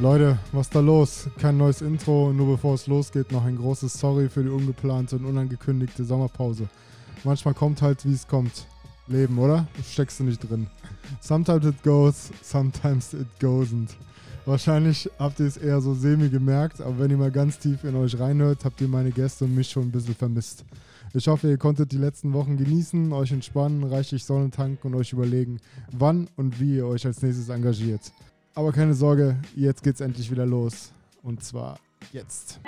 Leute, was da los? Kein neues Intro, nur bevor es losgeht, noch ein großes Sorry für die ungeplante und unangekündigte Sommerpause. Manchmal kommt halt, wie es kommt. Leben, oder? Steckst du nicht drin. Sometimes it goes, sometimes it goesn't. Wahrscheinlich habt ihr es eher so semi gemerkt, aber wenn ihr mal ganz tief in euch reinhört, habt ihr meine Gäste und mich schon ein bisschen vermisst. Ich hoffe, ihr konntet die letzten Wochen genießen, euch entspannen, reichlich Sonne tanken und euch überlegen, wann und wie ihr euch als nächstes engagiert. Aber keine Sorge, jetzt geht's endlich wieder los. Und zwar jetzt.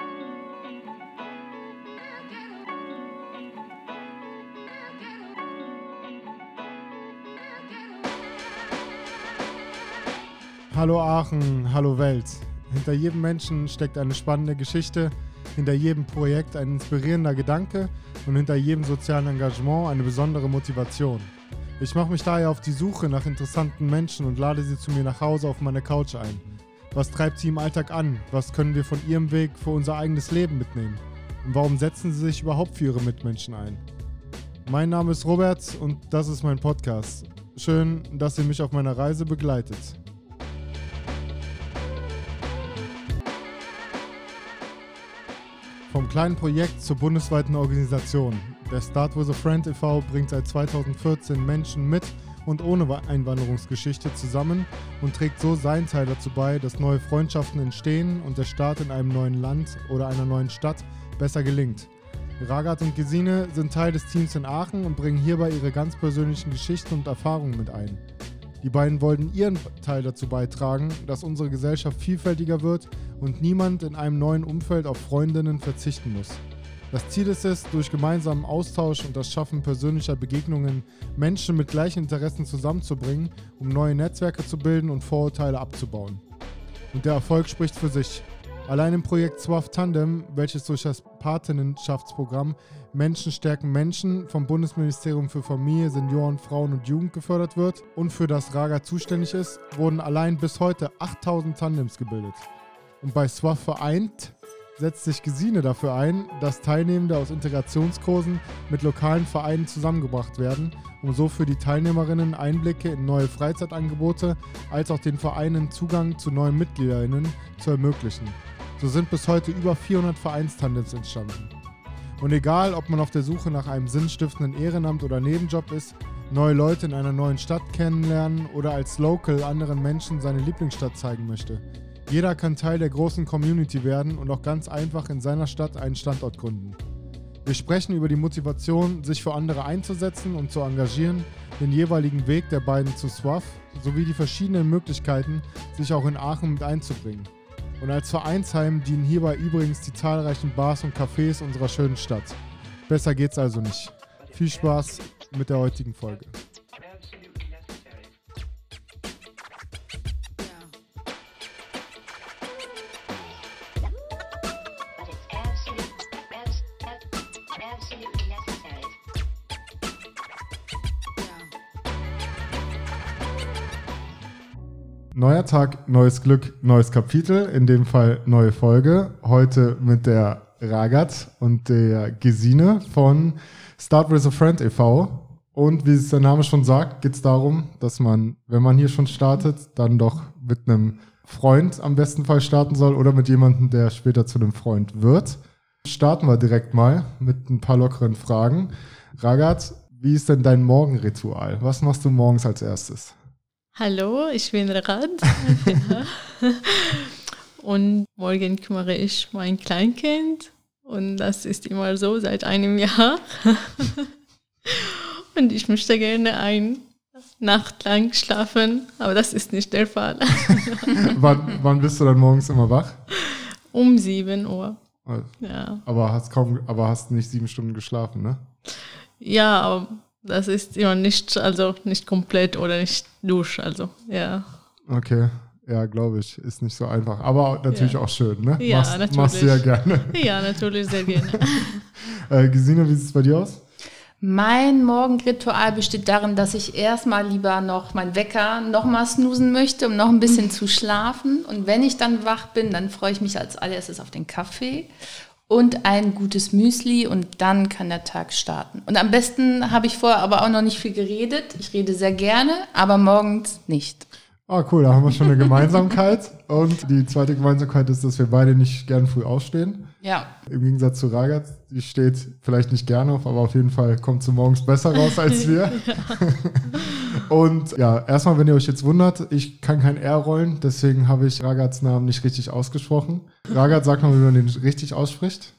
Hallo Aachen, hallo Welt. Hinter jedem Menschen steckt eine spannende Geschichte, hinter jedem Projekt ein inspirierender Gedanke und hinter jedem sozialen Engagement eine besondere Motivation. Ich mache mich daher auf die Suche nach interessanten Menschen und lade sie zu mir nach Hause auf meine Couch ein. Was treibt sie im Alltag an? Was können wir von ihrem Weg für unser eigenes Leben mitnehmen? Und warum setzen sie sich überhaupt für ihre Mitmenschen ein? Mein Name ist Robert und das ist mein Podcast. Schön, dass ihr mich auf meiner Reise begleitet. Vom kleinen Projekt zur bundesweiten Organisation. Der Start with a Friend e.V. bringt seit 2014 Menschen mit und ohne Einwanderungsgeschichte zusammen und trägt so seinen Teil dazu bei, dass neue Freundschaften entstehen und der Start in einem neuen Land oder einer neuen Stadt besser gelingt. Ragat und Gesine sind Teil des Teams in Aachen und bringen hierbei ihre ganz persönlichen Geschichten und Erfahrungen mit ein. Die beiden wollten ihren Teil dazu beitragen, dass unsere Gesellschaft vielfältiger wird und niemand in einem neuen Umfeld auf Freundinnen verzichten muss. Das Ziel ist es, durch gemeinsamen Austausch und das Schaffen persönlicher Begegnungen Menschen mit gleichen Interessen zusammenzubringen, um neue Netzwerke zu bilden und Vorurteile abzubauen. Und der Erfolg spricht für sich. Allein im Projekt SWAF Tandem, welches durch das Patenschaftsprogramm Menschen stärken Menschen vom Bundesministerium für Familie, Senioren, Frauen und Jugend gefördert wird und für das RAGA zuständig ist, wurden allein bis heute 8000 Tandems gebildet. Und bei SWAF vereint setzt sich Gesine dafür ein, dass Teilnehmende aus Integrationskursen mit lokalen Vereinen zusammengebracht werden, um so für die Teilnehmerinnen Einblicke in neue Freizeitangebote als auch den Vereinen Zugang zu neuen Mitgliederinnen zu ermöglichen. So sind bis heute über 400 Vereinstandems entstanden. Und egal, ob man auf der Suche nach einem sinnstiftenden Ehrenamt oder Nebenjob ist, neue Leute in einer neuen Stadt kennenlernen oder als Local anderen Menschen seine Lieblingsstadt zeigen möchte. Jeder kann Teil der großen Community werden und auch ganz einfach in seiner Stadt einen Standort gründen. Wir sprechen über die Motivation, sich für andere einzusetzen und zu engagieren, den jeweiligen Weg der beiden zu SWAF sowie die verschiedenen Möglichkeiten, sich auch in Aachen mit einzubringen. Und als Vereinsheim dienen hierbei übrigens die zahlreichen Bars und Cafés unserer schönen Stadt. Besser geht's also nicht. Viel Spaß mit der heutigen Folge. Neuer Tag, neues Glück, neues Kapitel, in dem Fall neue Folge. Heute mit der Ragat und der Gesine von Start with a Friend e.V. Und wie es der Name schon sagt, geht es darum, dass man, wenn man hier schon startet, dann doch mit einem Freund am besten Fall starten soll oder mit jemandem, der später zu einem Freund wird. Starten wir direkt mal mit ein paar lockeren Fragen. Ragat, wie ist denn dein Morgenritual? Was machst du morgens als erstes? Hallo, ich bin Rad. Und morgen kümmere ich mein Kleinkind. Und das ist immer so seit einem Jahr. Und ich möchte gerne eine Nacht lang schlafen, aber das ist nicht der Fall. wann, wann bist du dann morgens immer wach? Um 7 Uhr. Also, ja. Aber hast kaum, aber hast nicht sieben Stunden geschlafen, ne? Ja, aber das ist immer nicht, also nicht komplett oder nicht durch, also ja. Okay, ja, glaube ich, ist nicht so einfach, aber natürlich ja. auch schön, ne? Ja, machst, natürlich. Machst du ja gerne. Ja, natürlich sehr gerne. äh, Gesine, wie sieht es bei dir aus? Mein Morgenritual besteht darin, dass ich erstmal lieber noch meinen Wecker nochmal snoosen möchte, um noch ein bisschen zu schlafen. Und wenn ich dann wach bin, dann freue ich mich als allererstes auf den Kaffee und ein gutes Müsli und dann kann der Tag starten. Und am besten habe ich vorher aber auch noch nicht viel geredet. Ich rede sehr gerne, aber morgens nicht. Ah, cool, da haben wir schon eine Gemeinsamkeit. Und die zweite Gemeinsamkeit ist, dass wir beide nicht gern früh aufstehen. Ja. Im Gegensatz zu Ragat, die steht vielleicht nicht gerne auf, aber auf jeden Fall kommt sie morgens besser raus als wir. Und ja, erstmal, wenn ihr euch jetzt wundert, ich kann kein R rollen, deswegen habe ich Ragats Namen nicht richtig ausgesprochen. Ragat, sag mal, wie man den richtig ausspricht.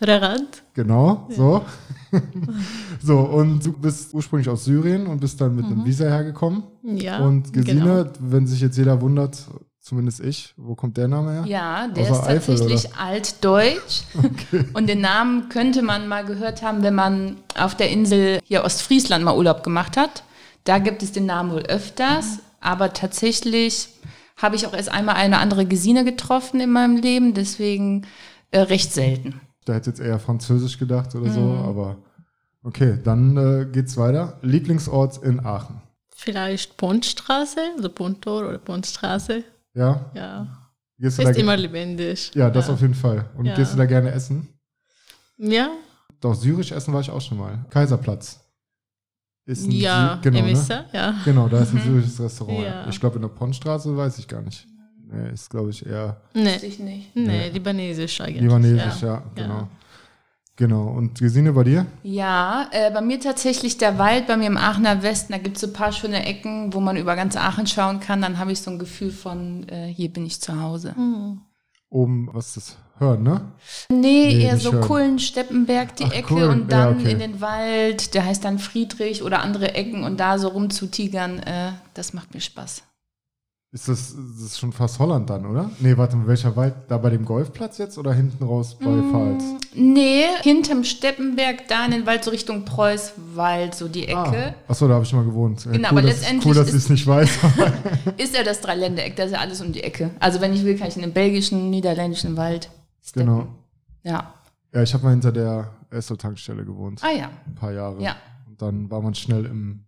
Ragat. Genau, so. so, und du bist ursprünglich aus Syrien und bist dann mit einem Visa hergekommen. Ja. Und Gesine, genau. wenn sich jetzt jeder wundert, zumindest ich, wo kommt der Name her? Ja, der Aus ist der Eifel, tatsächlich altdeutsch. Und den Namen könnte man mal gehört haben, wenn man auf der Insel hier Ostfriesland mal Urlaub gemacht hat. Da gibt es den Namen wohl öfters. Aber tatsächlich habe ich auch erst einmal eine andere Gesine getroffen in meinem Leben. Deswegen äh, recht selten. Da hätte jetzt eher Französisch gedacht oder so, Mhm. aber okay, dann äh, geht's weiter. Lieblingsort in Aachen. Vielleicht Pontstraße, also Ponttor oder Pontstraße. Ja? Ja. Gehst Ist immer lebendig. ja, das ja. auf jeden Fall. Und Ja. gehst du da gerne essen? Ja, Doch, syrisch essen war ich auch schon mal. Kaiserplatz. Ist ein ja, Sy genau, ne? Ja. Genau, da ist ein syrisches Restaurant. Ja. Ich glaube, in der Pontstraße weiß ich gar nicht. Nee, ist, glaube ich, eher Nee, Ich nicht. nee, libanesisch eigentlich. libanesisch, ja, ja. genau. Genau. Und Gesine bei dir? Ja, äh, bei mir tatsächlich der Wald, bei mir im Aachener Westen, da gibt es so ein paar schöne Ecken, wo man über ganz Aachen schauen kann. Dann habe ich so ein Gefühl von, äh, hier bin ich zu Hause. Hm. Oben, was ist das? Hören, ne? Nee, Nee, eher so hören. Kullen, Steppenberg, die Ach, Ecke Kullen, und dann ja, okay. in den Wald, der heißt dann Friedrich oder andere Ecken und da so rumzutigern, äh, das macht mir Spaß. Ist das, das ist schon fast Holland dann, oder? Nee, warte mal, welcher Wald? Da bei dem Golfplatz jetzt oder hinten raus bei Mm. Pfalz? Nee, hinterm Steppenberg, da in den Wald, so Richtung Preußwald, so die Ah, Ecke. achso, da habe ich mal gewohnt. Genau, cool, aber dass, letztendlich Cool, dass ist- ich es nicht weiß. Ist ja das Dreiländereck, da ist ja alles um die Ecke. Also wenn ich will, kann ich in den belgischen, niederländischen Wald steppen. genau. Ja. Ja, ich habe mal hinter der Esso-Tankstelle gewohnt. Ah ja, Ein paar Jahre. ja, Und dann war man schnell im,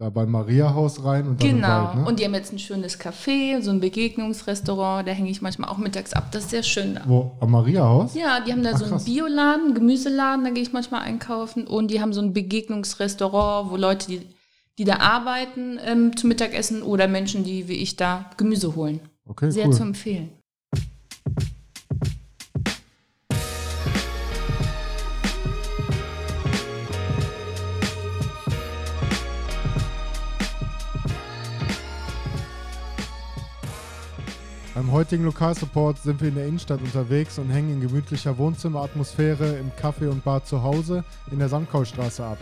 da beim Maria-Haus rein und dann genau. Wald, ne? Und die haben jetzt ein schönes Café, so ein Begegnungsrestaurant, da hänge ich manchmal auch mittags ab. Das ist sehr schön da. Wo? Am Maria-Haus? Ja, die haben da Ach, so einen krass. Bioladen, einen Gemüseladen, da gehe ich manchmal einkaufen. Und die haben so ein Begegnungsrestaurant, wo Leute, die, die da arbeiten, ähm, zum Mittagessen oder Menschen, die wie ich da Gemüse holen. Okay, Sehr cool. zu empfehlen. Beim heutigen Lokalsupport sind wir in der Innenstadt unterwegs und hängen in gemütlicher Wohnzimmeratmosphäre im Café und Bar zu Hause in der Sandkaustraße ab.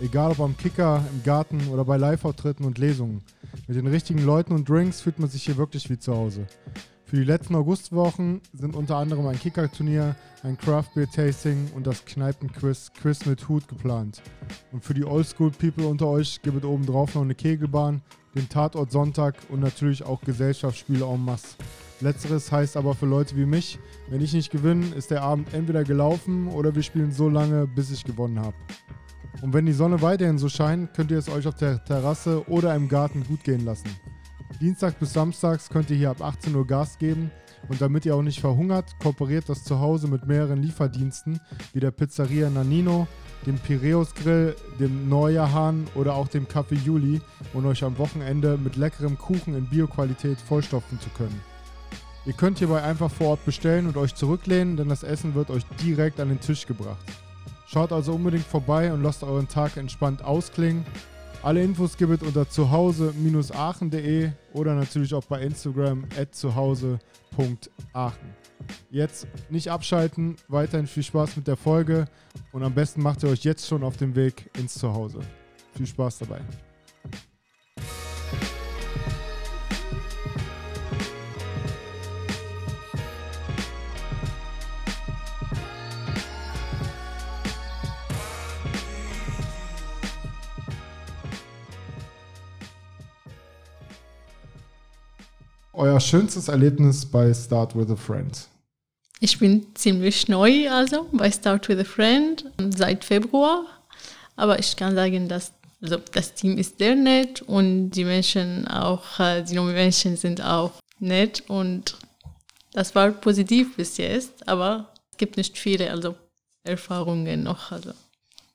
Egal ob am Kicker, im Garten oder bei Live-Auftritten und Lesungen. Mit den richtigen Leuten und Drinks fühlt man sich hier wirklich wie zu Hause. Für die letzten Augustwochen sind unter anderem ein Kicker-Turnier, ein Craft Beer Tasting und das Kneipenquiz Quiz mit Hut geplant. Und für die Oldschool-People unter euch gibt es obendrauf noch eine Kegelbahn, den Tatort Sonntag und natürlich auch Gesellschaftsspiele en masse. Letzteres heißt aber für Leute wie mich, wenn ich nicht gewinne, ist der Abend entweder gelaufen oder wir spielen so lange, bis ich gewonnen habe. Und wenn die Sonne weiterhin so scheint, könnt ihr es euch auf der Terrasse oder im Garten gut gehen lassen. Dienstag bis Samstags könnt ihr hier ab 18 Uhr Gas geben und damit ihr auch nicht verhungert, kooperiert das zu Hause mit mehreren Lieferdiensten wie der Pizzeria Nanino, dem Piräus Grill, dem Neujahrhahn oder auch dem Café Juli und euch am Wochenende mit leckerem Kuchen in Bioqualität vollstopfen zu können. Ihr könnt hierbei einfach vor Ort bestellen und euch zurücklehnen, denn das Essen wird euch direkt an den Tisch gebracht. Schaut also unbedingt vorbei und lasst euren Tag entspannt ausklingen. Alle Infos gibt es unter zuhause-aachen.de oder natürlich auch bei Instagram at zuhause.aachen. Jetzt nicht abschalten, weiterhin viel Spaß mit der Folge und am besten macht ihr euch jetzt schon auf den Weg ins Zuhause. Viel Spaß dabei. Euer schönstes Erlebnis bei Start with a Friend. Ich bin ziemlich neu also bei Start with a Friend seit Februar. Aber ich kann sagen, dass also das Team ist sehr nett und die Menschen auch, äh, die jungen Menschen sind auch nett und das war positiv bis jetzt, aber es gibt nicht viele also Erfahrungen noch. Also.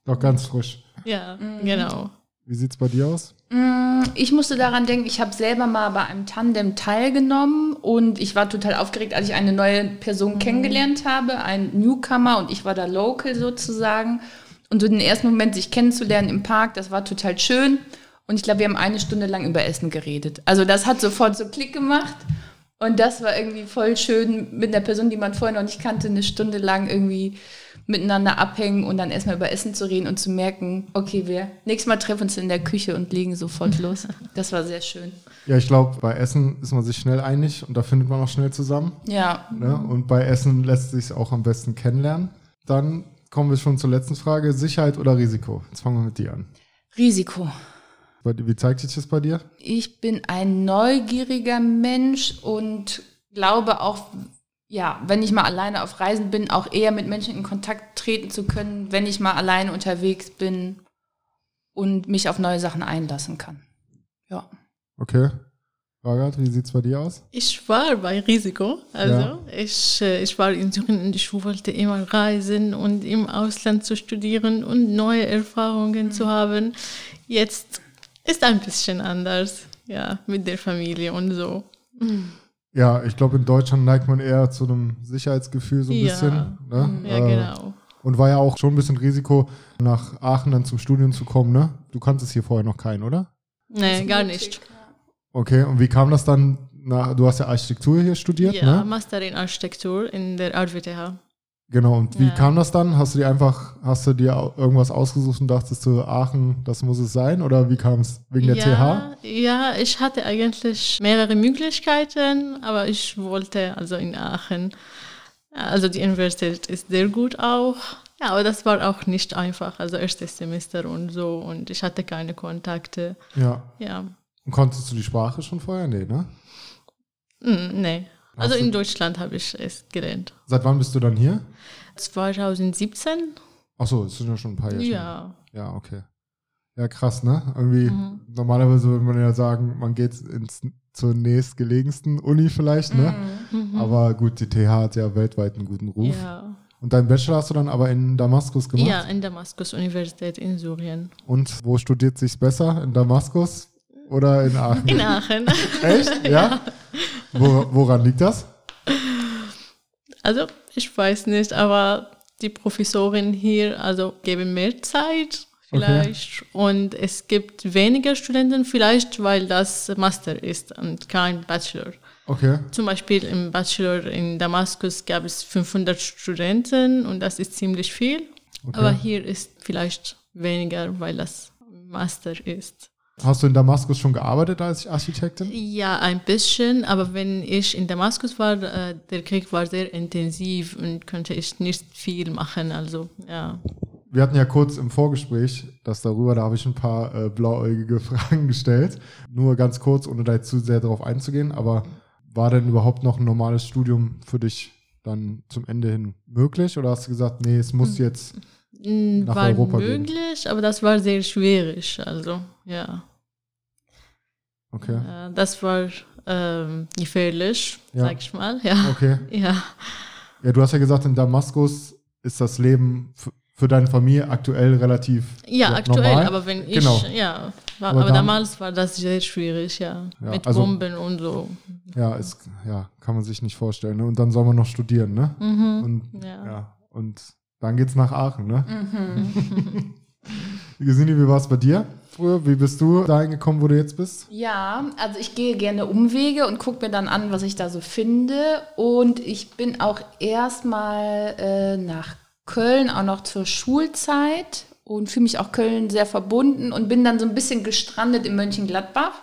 Noch ganz frisch. Ja, genau. Wie sieht's bei dir aus? Mm, Ich musste daran denken, ich habe selber mal bei einem Tandem teilgenommen und ich war total aufgeregt, als ich eine neue Person kennengelernt habe, ein Newcomer und ich war da local sozusagen. Und so den ersten Moment, sich kennenzulernen im Park, das war total schön. Und ich glaube, wir haben eine Stunde lang über Essen geredet. Also das hat sofort so Klick gemacht. Und das war irgendwie voll schön, mit einer Person, die man vorher noch nicht kannte, eine Stunde lang irgendwie miteinander abhängen und dann erstmal über Essen zu reden und zu merken, okay, wir nächstes Mal treffen uns in der Küche und legen sofort los. Das war sehr schön. Ja, ich glaube, bei Essen ist man sich schnell einig und da findet man auch schnell zusammen. Ja, Ne? Und bei Essen lässt sich auch am besten kennenlernen. Dann kommen wir schon zur letzten Frage. Sicherheit oder Risiko? Jetzt fangen wir mit dir an. Risiko. Wie zeigt sich das bei dir? Ich bin ein neugieriger Mensch und glaube auch, ja, wenn ich mal alleine auf Reisen bin, auch eher mit Menschen in Kontakt treten zu können, wenn ich mal alleine unterwegs bin und mich auf neue Sachen einlassen kann. Ja. Okay. Ragat, wie sieht es bei dir aus? Ich war bei Risiko. Also Ja. ich, äh, ich war in Syrien und ich wollte immer reisen und im Ausland zu studieren und neue Erfahrungen zu haben. Jetzt ist ein bisschen anders, ja, mit der Familie und so. Ja, ich glaube, in Deutschland neigt man eher zu einem Sicherheitsgefühl so ein Ja. bisschen. Ne? Ja, Äh, genau. Und war ja auch schon ein bisschen Risiko, nach Aachen dann zum Studium zu kommen, ne? Du kanntest hier vorher noch keinen, oder? Nee, gar nicht. Okay, und wie kam das dann? Na, du hast ja Architektur hier studiert, Ja, ne? Master in Architektur in der RWTH. Genau, und wie Ja. kam das dann? Hast du dir einfach, hast du dir irgendwas ausgesucht und dachtest du, Aachen, das muss es sein? Oder wie kam es? Wegen der TH? ja, Ja, ich hatte eigentlich mehrere Möglichkeiten, aber ich wollte also in Aachen. Also die Universität ist sehr gut auch. Ja, aber das war auch nicht einfach. Also erstes Semester und so und ich hatte keine Kontakte. Ja. Ja, Und konntest du die Sprache schon vorher? Nee, ne? Hm, nee. Also in Deutschland habe ich es gelernt. Seit wann bist du dann hier? 2017? Ach so, es sind ja schon ein paar Jahre. Ja. Ja, okay. Ja, krass, ne? Irgendwie, Mhm. normalerweise würde man ja sagen, man geht ins, zur nächstgelegensten Uni vielleicht, ne? Mhm. Aber gut, die TH hat ja weltweit einen guten Ruf. Ja. Und deinen Bachelor hast du dann aber in Damaskus gemacht? ja, in Damaskus Universität in Syrien. Und wo studiert sich's besser? In Damaskus oder in Aachen? In Aachen. Echt? Ja? Wo, woran liegt das? Also, ich weiß nicht, aber die Professoren hier also geben mehr Zeit vielleicht und es gibt weniger Studenten vielleicht, weil das Master ist und kein Bachelor. Okay. Zum Beispiel im Bachelor in Damaskus gab es 500 Studenten und das ist ziemlich viel. Okay. Aber hier ist vielleicht weniger, weil das Master ist. Hast du in Damaskus schon gearbeitet als Architektin? Ja, ein bisschen, aber wenn ich in Damaskus war, äh, der Krieg war sehr intensiv und konnte ich nicht viel machen. Also, ja. Wir hatten ja kurz im Vorgespräch das darüber, da habe ich ein paar äh, blauäugige Fragen gestellt. Nur ganz kurz, ohne da jetzt zu sehr darauf einzugehen, aber war denn überhaupt noch ein normales Studium für dich dann zum Ende hin möglich? Oder hast du gesagt, nee, es muss jetzt. Nach war Europa gehen. möglich, aber das war sehr schwierig. Also, ja. Okay. Äh, Das war ähm, gefährlich, Ja. sag ich mal. Ja. Okay. ja. Ja, du hast ja gesagt, in Damaskus ist das Leben für deine Familie aktuell relativ Ja, aktuell, normal. aber wenn ich, Genau. ja, war, Aber aber, dann- damals war das sehr schwierig, ja, Ja, mit also- Bomben und so. Ja, ist, ja, kann man sich nicht vorstellen. Ne? Und dann soll man noch studieren, ne? Und, ja. Mhm. Ja. und dann geht's nach Aachen, ne? Gesine, wie war es bei dir früher? Wie bist du dahin gekommen, wo du jetzt bist? Ja, also ich gehe gerne Umwege und gucke mir dann an, was ich da so finde. Und ich bin auch erstmal äh, nach Köln, auch noch zur Schulzeit und fühle mich auch Köln sehr verbunden und bin dann so ein bisschen gestrandet in Mönchengladbach.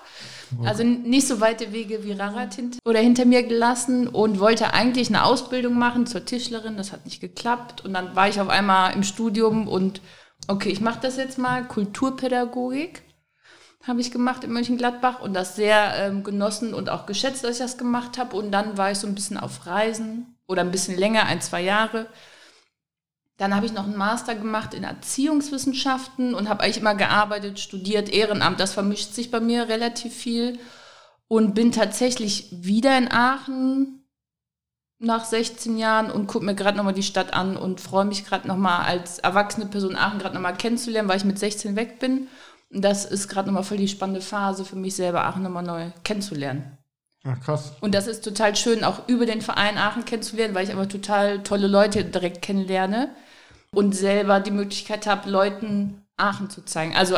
Also nicht so weite Wege wie Rarat hinter, oder hinter mir gelassen und wollte eigentlich eine Ausbildung machen zur Tischlerin. Das hat nicht geklappt. Und dann war ich auf einmal im Studium und okay, ich mache das jetzt mal, Kulturpädagogik habe ich gemacht in Mönchengladbach und das sehr ähm, genossen und auch geschätzt, dass ich das gemacht habe. Und dann war ich so ein bisschen auf Reisen oder ein bisschen länger, ein, zwei Jahre. Dann habe ich noch einen Master gemacht in Erziehungswissenschaften und habe eigentlich immer gearbeitet, studiert, Ehrenamt. Das vermischt sich bei mir relativ viel. Und bin tatsächlich wieder in Aachen nach 16 Jahren und gucke mir gerade nochmal die Stadt an und freue mich gerade nochmal als erwachsene Person Aachen gerade nochmal kennenzulernen, weil ich mit 16 weg bin. Und das ist gerade nochmal voll die spannende Phase für mich selber, Aachen nochmal neu kennenzulernen. Ach, krass. Und das ist total schön, auch über den Verein Aachen kennenzulernen, weil ich aber total tolle Leute direkt kennenlerne und selber die Möglichkeit habe, Leuten Aachen zu zeigen. Also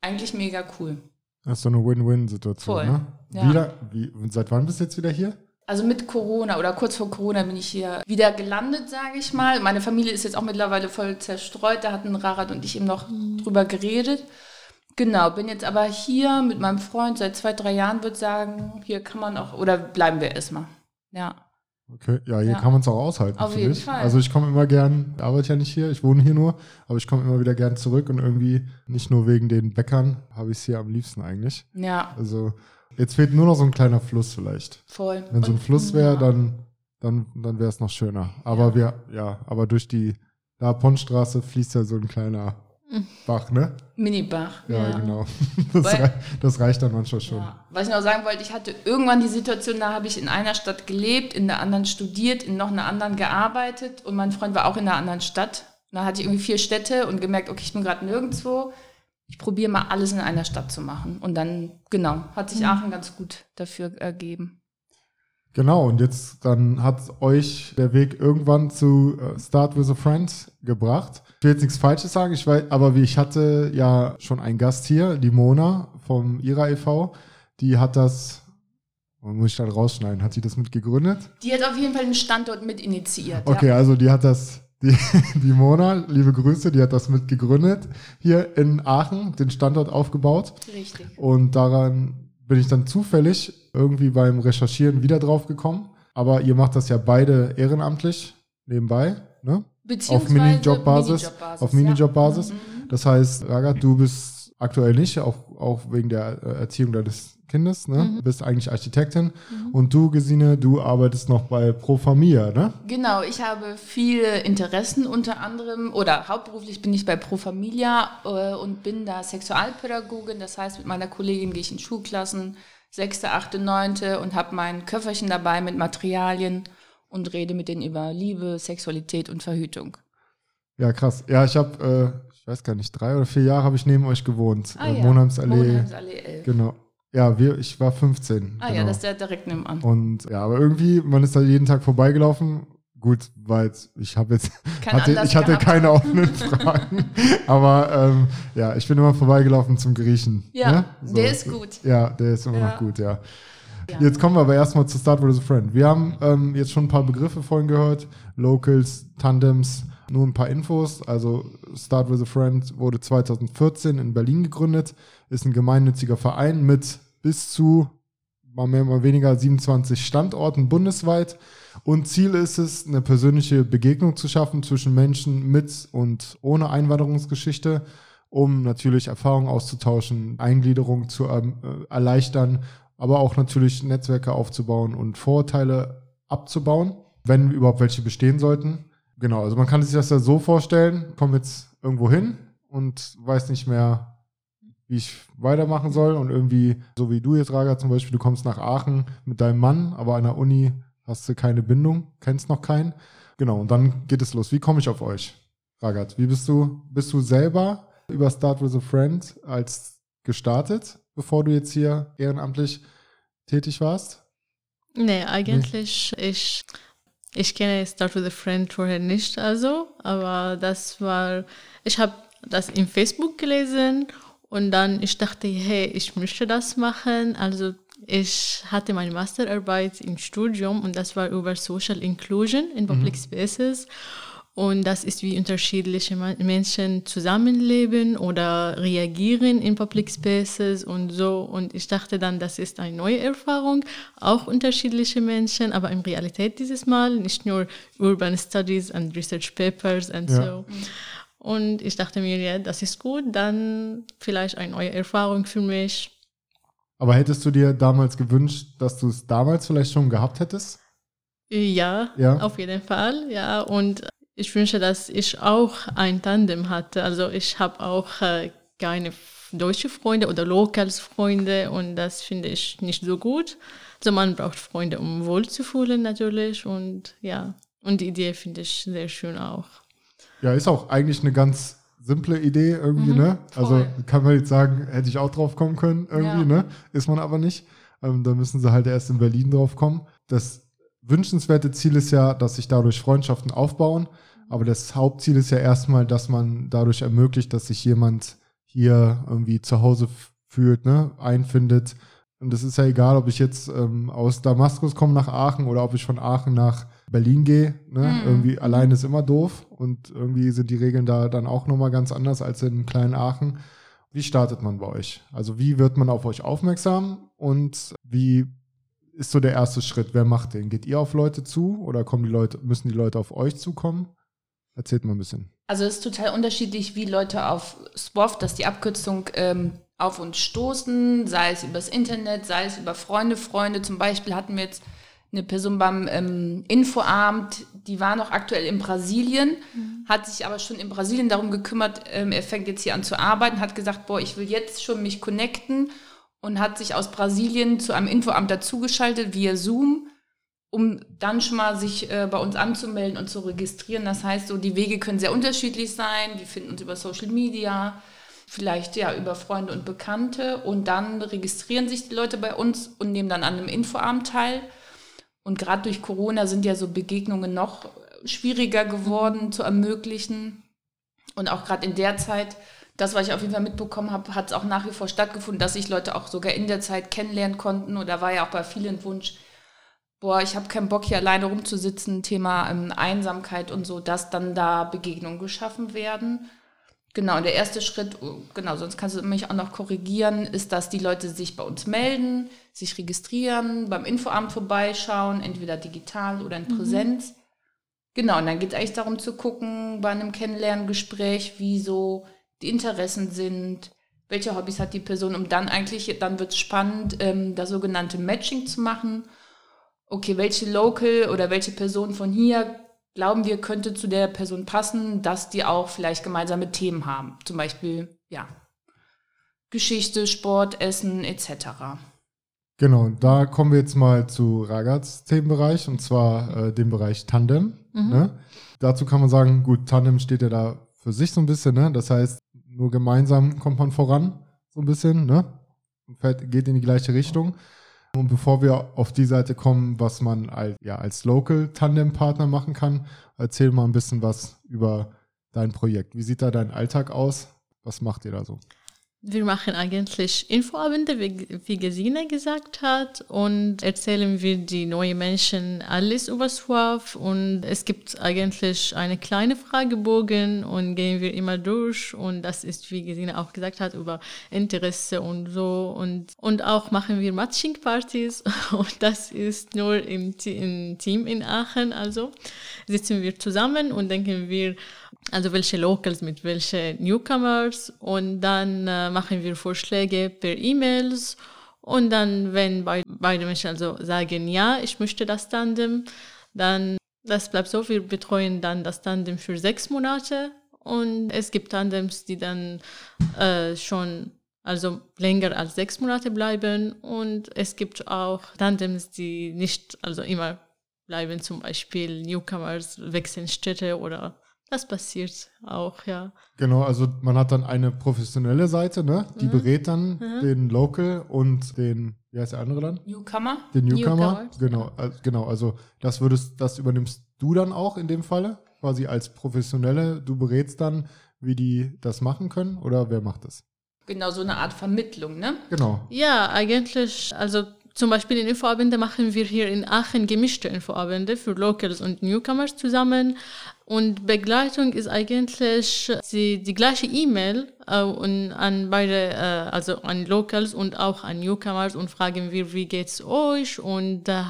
eigentlich mega cool. Das ist so eine Win-Win-Situation, Voll, ne? ja. Wieder, wie, und seit wann bist du jetzt wieder hier? Also mit Corona oder kurz vor Corona bin ich hier wieder gelandet, sage ich mal. Meine Familie ist jetzt auch mittlerweile voll zerstreut. Da hatten Rarat und ich eben noch drüber geredet. Genau, bin jetzt aber hier mit meinem Freund seit zwei, drei Jahren, würde sagen, hier kann man auch, oder bleiben wir erstmal. Ja. Okay, ja, hier Ja. kann man es auch aushalten. Auf jeden ich. Fall. Also ich komme immer gern, ich arbeite ja nicht hier, ich wohne hier nur, aber ich komme immer wieder gern zurück und irgendwie nicht nur wegen den Bäckern habe ich es hier am liebsten eigentlich. Ja, Also jetzt fehlt nur noch so ein kleiner Fluss vielleicht. voll. Wenn so ein Und- Fluss wäre, ja. dann, dann, dann wäre es noch schöner. Aber wir, ja, aber durch die La Pontstraße fließt ja so ein kleiner Bach, ne? Minibach. Ja, genau. Das, Weil- rei das reicht dann manchmal schon. Ja. Was ich noch sagen wollte, ich hatte irgendwann die Situation, da habe ich in einer Stadt gelebt, in der anderen studiert, in noch einer anderen gearbeitet und mein Freund war auch in einer anderen Stadt. Dann hatte ich irgendwie vier Städte und gemerkt, okay, ich bin gerade nirgendwo. Ich probiere mal alles in einer Stadt zu machen. Und dann, genau, hat sich Aachen ganz gut dafür ergeben. Genau, und jetzt dann hat euch der Weg irgendwann zu äh, Start with a Friend gebracht. Ich will jetzt nichts Falsches sagen, ich weiß, aber wie ich hatte ja schon einen Gast hier, die Mona vom IRA e.V., die hat das, muss ich dann rausschneiden, hat sie das mit gegründet? Die hat auf jeden Fall den Standort mit initiiert. Okay, Ja. also die hat das, die, die Mona, liebe Grüße, die hat das mit gegründet, hier in Aachen, den Standort aufgebaut. Richtig. Und daran bin ich dann zufällig irgendwie beim Recherchieren wieder drauf gekommen. Aber ihr macht das ja beide ehrenamtlich nebenbei, ne? Auf Minijobbasis. Minijobbasis, Auf ja. Minijobbasis. Mhm. Das heißt, Ragat, du bist aktuell nicht, auch, auch wegen der äh, Erziehung deines Kindes, ne? Mhm. Bist eigentlich Architektin. Und du, Gesine, du arbeitest noch bei Pro Familia, ne? Genau, ich habe viele Interessen unter anderem oder hauptberuflich bin ich bei Pro Familia äh, und bin da Sexualpädagogin. Das heißt, mit meiner Kollegin gehe ich in Schulklassen, sechste, achte, neunte und habe mein Köfferchen dabei mit Materialien und rede mit denen über Liebe, Sexualität und Verhütung. Ja, krass. Ja, ich habe, äh, ich weiß gar nicht, drei oder vier Jahre habe ich neben euch gewohnt. Ah, äh, ja. Monheimsallee. Monheimsallee 11. Genau. Ja, wir, ich war 15. Ah genau. ja, das ist ja direkt nebenan. Und ja, aber irgendwie, man ist da jeden Tag vorbeigelaufen. Gut, weil ich habe jetzt, Kein hatte, ich hatte gehabt. keine offenen Fragen. aber ähm, ja, ich bin immer vorbeigelaufen zum Griechen. Ja, ne? der ist gut. Ja, der ist immer Ja. noch gut, ja. Ja. Jetzt kommen wir aber erstmal zu Start with a Friend. Wir haben ähm, jetzt schon ein paar Begriffe vorhin gehört. Locals, Tandems, nur ein paar Infos. Also Start with a Friend wurde 2014 in Berlin gegründet, ist ein gemeinnütziger Verein mit bis zu mal mehr, mal weniger 27 Standorten bundesweit. Und Ziel ist es, eine persönliche Begegnung zu schaffen zwischen Menschen mit und ohne Einwanderungsgeschichte, um natürlich Erfahrungen auszutauschen, Eingliederung zu ähm, äh, erleichtern, aber auch natürlich Netzwerke aufzubauen und Vorurteile abzubauen, wenn überhaupt welche bestehen sollten. Genau, also man kann sich das ja so vorstellen, komm jetzt irgendwo hin und weiß nicht mehr, wie ich weitermachen soll und irgendwie, so wie du jetzt, Raga, zum Beispiel, du kommst nach Aachen mit deinem Mann, aber an der Uni hast du keine Bindung, kennst noch keinen. Genau, und dann geht es los. Wie komme ich auf euch, Ragat? Wie bist du, bist du selber über Start with a Friend als gestartet, bevor du jetzt hier ehrenamtlich tätig warst? Nee, eigentlich, ich, ich kenne Start with a Friend vorher nicht, also, aber das war, ich habe das in Facebook gelesen und dann ich dachte, hey, ich möchte das machen. Also ich hatte meine Masterarbeit im Studium und das war über Social Inclusion in Public Spaces. Und das ist, wie unterschiedliche Menschen zusammenleben oder reagieren in Public Spaces und so. Und ich dachte dann, das ist eine neue Erfahrung, auch unterschiedliche Menschen, aber in Realität dieses Mal, nicht nur Urban Studies and Research Papers und Ja. so. Und ich dachte mir, ja, das ist gut, dann vielleicht eine neue Erfahrung für mich. Aber hättest du dir damals gewünscht, dass du es damals vielleicht schon gehabt hättest? Ja, Ja. auf jeden Fall, ja. Und ich wünsche, dass ich auch ein Tandem hatte. Also ich habe auch äh, keine deutsche Freunde oder Locals-Freunde und das finde ich nicht so gut. Also man braucht Freunde, um wohlzufühlen natürlich und ja. Und die Idee finde ich sehr schön auch. Ja, ist auch eigentlich eine ganz simple Idee irgendwie, Mhm, ne? Also voll. kann man jetzt sagen, hätte ich auch drauf kommen können irgendwie, Ja. ne? Ist man aber nicht. Ähm, da müssen sie halt erst in Berlin drauf kommen. Das wünschenswerte Ziel ist ja, dass sich dadurch Freundschaften aufbauen. Aber das Hauptziel ist ja erstmal, dass man dadurch ermöglicht, dass sich jemand hier irgendwie zu Hause fühlt, ne? einfindet. Und es ist ja egal, ob ich jetzt ähm, aus Damaskus komme nach Aachen oder ob ich von Aachen nach Berlin gehe. Ne? Mhm. Irgendwie allein ist immer doof. Und irgendwie sind die Regeln da dann auch nochmal ganz anders als in kleinen Aachen. Wie startet man bei euch? Also wie wird man auf euch aufmerksam und wie ist so der erste Schritt? Wer macht den? Geht ihr auf Leute zu oder kommen die Leute, müssen die Leute auf euch zukommen? Erzählt mal ein bisschen. Also es ist total unterschiedlich, wie Leute auf SWOF, das ist die Abkürzung, ähm, auf uns stoßen, sei es übers Internet, sei es über Freunde, Freunde. Zum Beispiel hatten wir jetzt eine Person beim ähm, Infoabend, die war noch aktuell in Brasilien, hat sich aber schon in Brasilien darum gekümmert, ähm, er fängt jetzt hier an zu arbeiten, hat gesagt, boah, ich will jetzt schon mich connecten und hat sich aus Brasilien zu einem Infoamt dazugeschaltet via Zoom um dann schon mal sich äh, bei uns anzumelden und zu registrieren. Das heißt, so die Wege können sehr unterschiedlich sein. Die finden uns über Social Media, vielleicht ja über Freunde und Bekannte und dann registrieren sich die Leute bei uns und nehmen dann an einem Infoabend teil. Und gerade durch Corona sind ja so Begegnungen noch schwieriger geworden zu ermöglichen. Und auch gerade in der Zeit, das, was ich auf jeden Fall mitbekommen habe, hat es auch nach wie vor stattgefunden, dass sich Leute auch sogar in der Zeit kennenlernen konnten. Und da war ja auch bei vielen Wunsch, boah, ich habe keinen Bock hier alleine rumzusitzen, Thema ähm, Einsamkeit und so, dass dann da Begegnungen geschaffen werden. Genau, und der erste Schritt, oh, genau, sonst kannst du mich auch noch korrigieren, ist, dass die Leute sich bei uns melden, sich registrieren, beim Infoamt vorbeischauen, entweder digital oder in Präsenz. Genau, und dann geht es eigentlich darum zu gucken, bei einem Kennenlerngespräch, wie so die Interessen sind, welche Hobbys hat die Person, um dann eigentlich, dann wird es spannend, ähm, das sogenannte Matching zu machen. Okay, welche Local oder welche Person von hier glauben wir könnte zu der Person passen, dass die auch vielleicht gemeinsame Themen haben. Zum Beispiel, ja, Geschichte, Sport, Essen etc. Genau, da kommen wir jetzt mal zu Ragaz Themenbereich und zwar äh, dem Bereich Tandem. Ne? Dazu kann man sagen, gut, Tandem steht ja da für sich so ein bisschen, ne? Das heißt, nur gemeinsam kommt man voran, so ein bisschen, ne? Und fährt, geht in die gleiche Richtung. Und bevor wir auf die Seite kommen, was man als, ja, als Local Tandem-Partner machen kann, erzähl mal ein bisschen was über dein Projekt. Wie sieht da dein Alltag aus? Was macht ihr da so? Wir machen eigentlich Infoabende, wie, wie Gesine gesagt hat, und erzählen wir die neuen Menschen alles über SWAF. Und es gibt eigentlich eine kleine Fragebogen und gehen wir immer durch. Und das ist, wie Gesine auch gesagt hat, über Interesse und so. Und, und auch machen wir Matching-Partys. Und das ist nur im, im Team in Aachen. Also sitzen wir zusammen und denken wir, also welche Locals mit welchen Newcomers. Und dann äh, machen wir Vorschläge per E-Mails. Und dann, wenn bei, beide Menschen also sagen, ja, ich möchte das Tandem, dann das bleibt so, wir betreuen dann das Tandem für sechs Monate. Und es gibt Tandems, die dann äh, schon also länger als sechs Monate bleiben. Und es gibt auch Tandems, die nicht also immer bleiben, zum Beispiel Newcomers wechseln Städte oder das passiert auch, ja. Genau, also man hat dann eine professionelle Seite, ne? Die Mhm. berät dann den Local und den, wie heißt der andere dann? Newcomer? Den Newcomer. Newcomers, Genau, äh, genau. Also das würdest, das übernimmst du dann auch in dem Falle, quasi als Professionelle. Du berätst dann, wie die das machen können oder wer macht das? Genau, so eine Art Vermittlung, ne? Genau. Ja, eigentlich, also zum Beispiel in Infoabende machen wir hier in Aachen gemischte Infoabende für Locals und Newcomers zusammen. Und Begleitung ist eigentlich die, die gleiche E-Mail äh, und an beide, äh, also an Locals und auch an Newcomers und fragen wir, wie geht's euch und äh,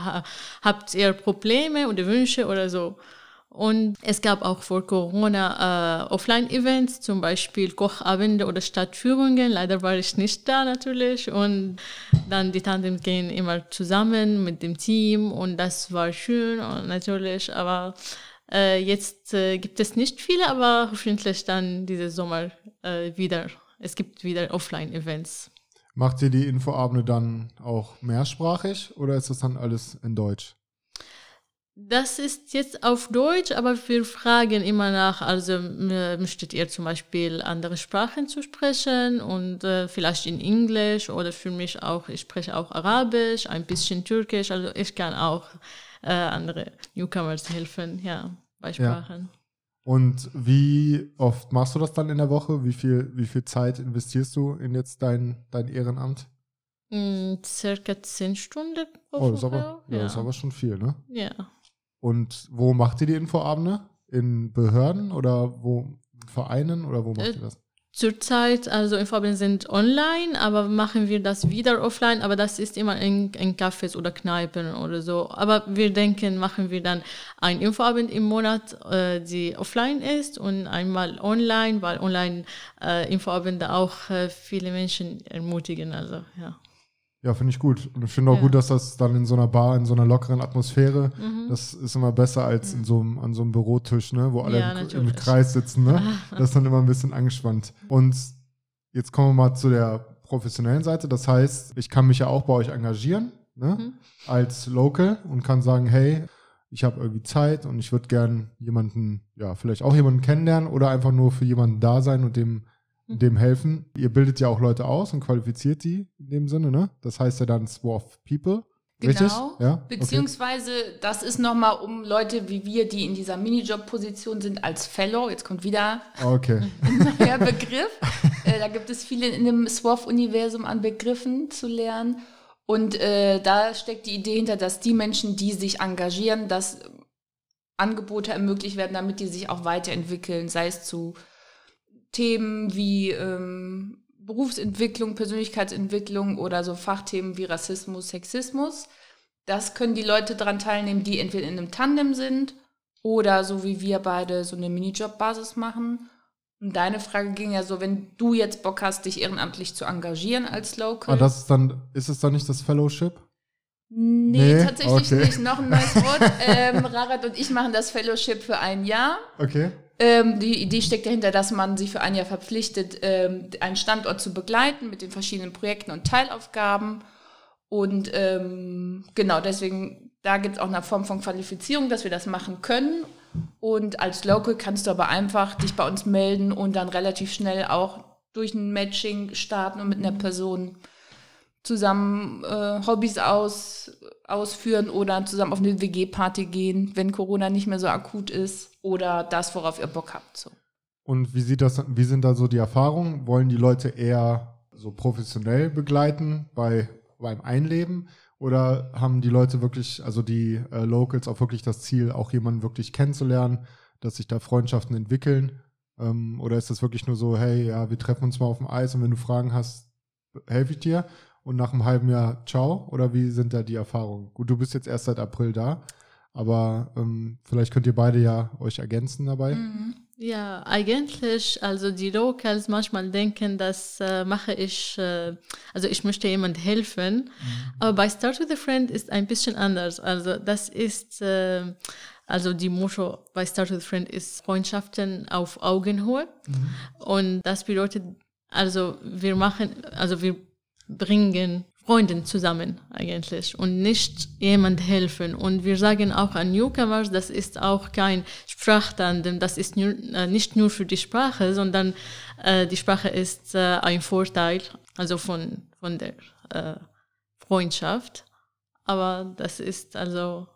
habt ihr Probleme oder Wünsche oder so. Und es gab auch vor Corona äh, Offline-Events, zum Beispiel Kochabende oder Stadtführungen. Leider war ich nicht da natürlich. Und dann die Tandems gehen immer zusammen mit dem Team und das war schön und natürlich. Aber äh, jetzt äh, gibt es nicht viele, aber hoffentlich dann dieses Sommer äh, wieder. Es gibt wieder Offline-Events. Macht ihr die Infoabende dann auch mehrsprachig oder ist das dann alles in Deutsch? Das ist jetzt auf Deutsch, aber wir fragen immer nach, also äh, möchtet ihr zum Beispiel andere Sprachen zu sprechen und äh, vielleicht in Englisch oder für mich auch, ich spreche auch Arabisch, ein bisschen Türkisch, also ich kann auch äh, andere Newcomers helfen, ja, bei Sprachen. Ja. Und wie oft machst du das dann in der Woche? Wie viel, wie viel Zeit investierst du in jetzt dein, dein Ehrenamt? Mm, circa zehn Stunden pro Woche. Oh, das ist aber, ja, ja. Das ist aber schon viel, ne? Ja. Und wo macht ihr die Infoabende? In Behörden oder wo Vereinen oder wo macht äh, ihr das? Zurzeit, also Infoabende sind online, aber machen wir das wieder offline, aber das ist immer in, in Cafés oder Kneipen oder so. Aber wir denken, machen wir dann ein Infoabend im Monat, äh, die offline ist und einmal online, weil online äh, Infoabende auch äh, viele Menschen ermutigen, also ja. Ja, finde ich gut. Und ich finde auch ja. gut, dass das dann in so einer Bar, in so einer lockeren Atmosphäre, mhm. das ist immer besser als in so einem, an so einem Bürotisch, ne, wo alle ja, im, im, Kreis sitzen, ne? Das ist dann immer ein bisschen angespannt. Und jetzt kommen wir mal zu der professionellen Seite. Das heißt, ich kann mich ja auch bei euch engagieren, ne? Mhm. Als Local und kann sagen, hey, ich habe irgendwie Zeit und ich würde gern jemanden, ja, vielleicht auch jemanden kennenlernen oder einfach nur für jemanden da sein und dem. Dem helfen. Ihr bildet ja auch Leute aus und qualifiziert die in dem Sinne, ne? Das heißt ja dann Swarf People. Genau. Ja? Beziehungsweise okay. das ist nochmal um Leute wie wir, die in dieser Minijob-Position sind, als Fellow. Jetzt kommt wieder okay. ein neuer Begriff. äh, da gibt es viele in dem SWOF-Universum an Begriffen zu lernen. Und äh, da steckt die Idee hinter, dass die Menschen, die sich engagieren, dass Angebote ermöglicht werden, damit die sich auch weiterentwickeln, sei es zu Themen wie ähm, Berufsentwicklung, Persönlichkeitsentwicklung oder so Fachthemen wie Rassismus, Sexismus. Das können die Leute daran teilnehmen, die entweder in einem Tandem sind oder so wie wir beide so eine Minijob-Basis machen. Und deine Frage ging ja so, wenn du jetzt Bock hast, dich ehrenamtlich zu engagieren als Local. Aber ah, das ist dann, ist es dann nicht das Fellowship? Nee, nee? tatsächlich okay. nicht. Noch ein neues Wort. ähm, Rarat und ich machen das Fellowship für ein Jahr. Okay. Ähm, die Idee steckt dahinter, dass man sich für ein Jahr verpflichtet, ähm, einen Standort zu begleiten mit den verschiedenen Projekten und Teilaufgaben. Und ähm, genau, deswegen, da gibt es auch eine Form von Qualifizierung, dass wir das machen können. Und als Local kannst du aber einfach dich bei uns melden und dann relativ schnell auch durch ein Matching starten und mit einer Person zusammen äh, Hobbys aus, ausführen oder zusammen auf eine WG-Party gehen, wenn Corona nicht mehr so akut ist oder das, worauf ihr Bock habt. So. Und wie sieht das, wie sind da so die Erfahrungen? Wollen die Leute eher so professionell begleiten bei, beim Einleben? Oder haben die Leute wirklich, also die äh, Locals auch wirklich das Ziel, auch jemanden wirklich kennenzulernen, dass sich da Freundschaften entwickeln? Ähm, oder ist das wirklich nur so, hey, ja, wir treffen uns mal auf dem Eis und wenn du Fragen hast, helfe ich dir? Und nach einem halben Jahr, ciao? Oder wie sind da die Erfahrungen? Gut, du bist jetzt erst seit April da. Aber ähm, vielleicht könnt ihr beide ja euch ergänzen dabei. Mhm. Ja, eigentlich, also die Locals manchmal denken, das äh, mache ich, äh, also ich möchte jemand helfen. Mhm. Aber bei Start with a Friend ist ein bisschen anders. Also das ist, äh, also die Motto bei Start with a Friend ist Freundschaften auf Augenhöhe. Mhm. Und das bedeutet, also wir machen, also wir bringen Freunden zusammen eigentlich und nicht jemand helfen. Und wir sagen auch an Newcomers, das ist auch kein Sprachtandem, das ist nur, äh, nicht nur für die Sprache, sondern äh, die Sprache ist äh, ein Vorteil, also von, von der äh, Freundschaft. Aber das ist also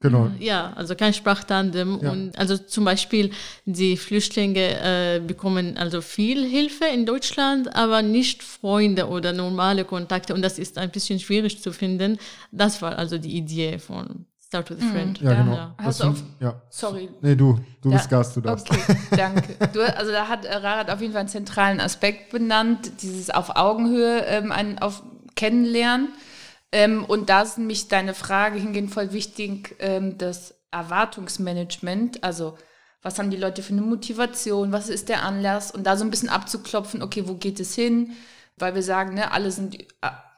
Genau. Ja, also kein Sprachtandem. Ja. Und also zum Beispiel die Flüchtlinge äh, bekommen also viel Hilfe in Deutschland, aber nicht Freunde oder normale Kontakte. Und das ist ein bisschen schwierig zu finden. Das war also die Idee von Start with a Friend. Ja, genau. Ja. Hast du auf, ja. Sorry. Nee, du, du bist Gast, du darfst. Okay, danke. Du, also da hat Rarat auf jeden Fall einen zentralen Aspekt benannt, dieses auf Augenhöhe ähm, ein, auf Kennenlernen. Ähm, und da ist nämlich deine Frage hingehend voll wichtig, ähm, das Erwartungsmanagement, also was haben die Leute für eine Motivation, was ist der Anlass und da so ein bisschen abzuklopfen, okay, wo geht es hin? Weil wir sagen, ne, alle sind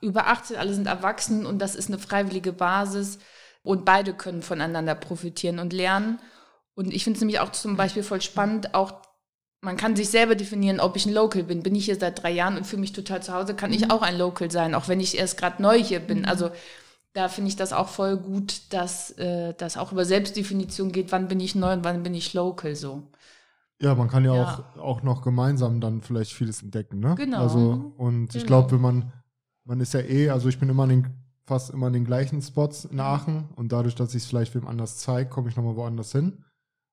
über 18, alle sind erwachsen und das ist eine freiwillige Basis und beide können voneinander profitieren und lernen. Und ich finde es nämlich auch zum Beispiel voll spannend, auch man kann sich selber definieren, ob ich ein Local bin. Bin ich hier seit drei Jahren und fühle mich total zu Hause, kann mhm. ich auch ein Local sein, auch wenn ich erst gerade neu hier bin. Mhm. Also da finde ich das auch voll gut, dass äh, das auch über Selbstdefinition geht, wann bin ich neu und wann bin ich local so. Ja, man kann ja, ja. Auch, auch noch gemeinsam dann vielleicht vieles entdecken, ne? Genau. Also, und ich Genau. glaube, wenn man, man ist ja eh, also ich bin immer den, fast immer an den gleichen Spots in Aachen und dadurch, dass ich es vielleicht wem anders zeige, komme ich nochmal woanders hin.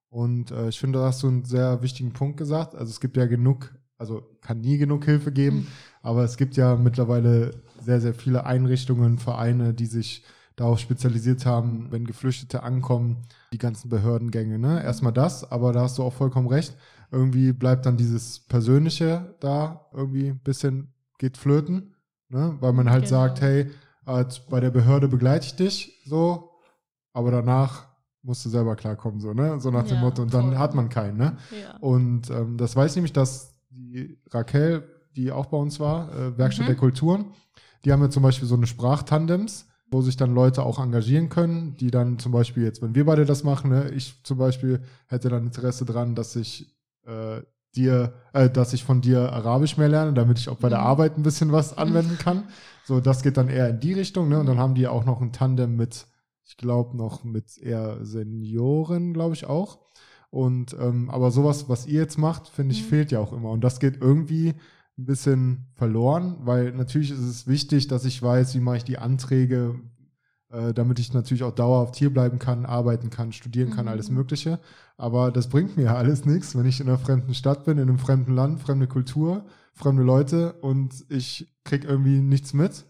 Und äh, ich finde, da hast du einen sehr wichtigen Punkt gesagt. Also es gibt ja genug, also kann nie genug Hilfe geben, Mhm. aber es gibt ja mittlerweile sehr, sehr viele Einrichtungen, Vereine, die sich darauf spezialisiert haben, wenn Geflüchtete ankommen, die ganzen Behördengänge. Ne? Erstmal das, aber da hast du auch vollkommen recht. Irgendwie bleibt dann dieses Persönliche da irgendwie ein bisschen geht flöten, ne? weil man halt Genau. sagt, hey, als bei der Behörde begleite ich dich so, aber danach musst du selber klarkommen, so, ne? So nach dem Ja, Motto. Und dann voll. hat man keinen, ne? Ja. Und ähm, das weiß ich nämlich, dass die Raquel, die auch bei uns war, äh, Werkstatt Mhm. der Kulturen, die haben ja zum Beispiel so eine Sprachtandems, wo sich dann Leute auch engagieren können, die dann zum Beispiel jetzt, wenn wir beide das machen, ne, ich zum Beispiel hätte dann Interesse dran, dass ich äh, dir, äh, dass ich von dir Arabisch mehr lerne, damit ich auch bei der Mhm. Arbeit ein bisschen was anwenden kann. So, das geht dann eher in die Richtung, ne? Und dann haben die auch noch ein Tandem mit, ich glaube, noch mit eher Senioren, glaube ich auch. Und ähm, aber sowas, was ihr jetzt macht, finde ich, Mhm. fehlt ja auch immer. Und das geht irgendwie ein bisschen verloren, weil natürlich ist es wichtig, dass ich weiß, wie mache ich die Anträge, äh, damit ich natürlich auch dauerhaft hier bleiben kann, arbeiten kann, studieren kann, Mhm. alles Mögliche. Aber das bringt mir ja alles nichts, wenn ich in einer fremden Stadt bin, in einem fremden Land, fremde Kultur, fremde Leute und ich krieg irgendwie nichts mit.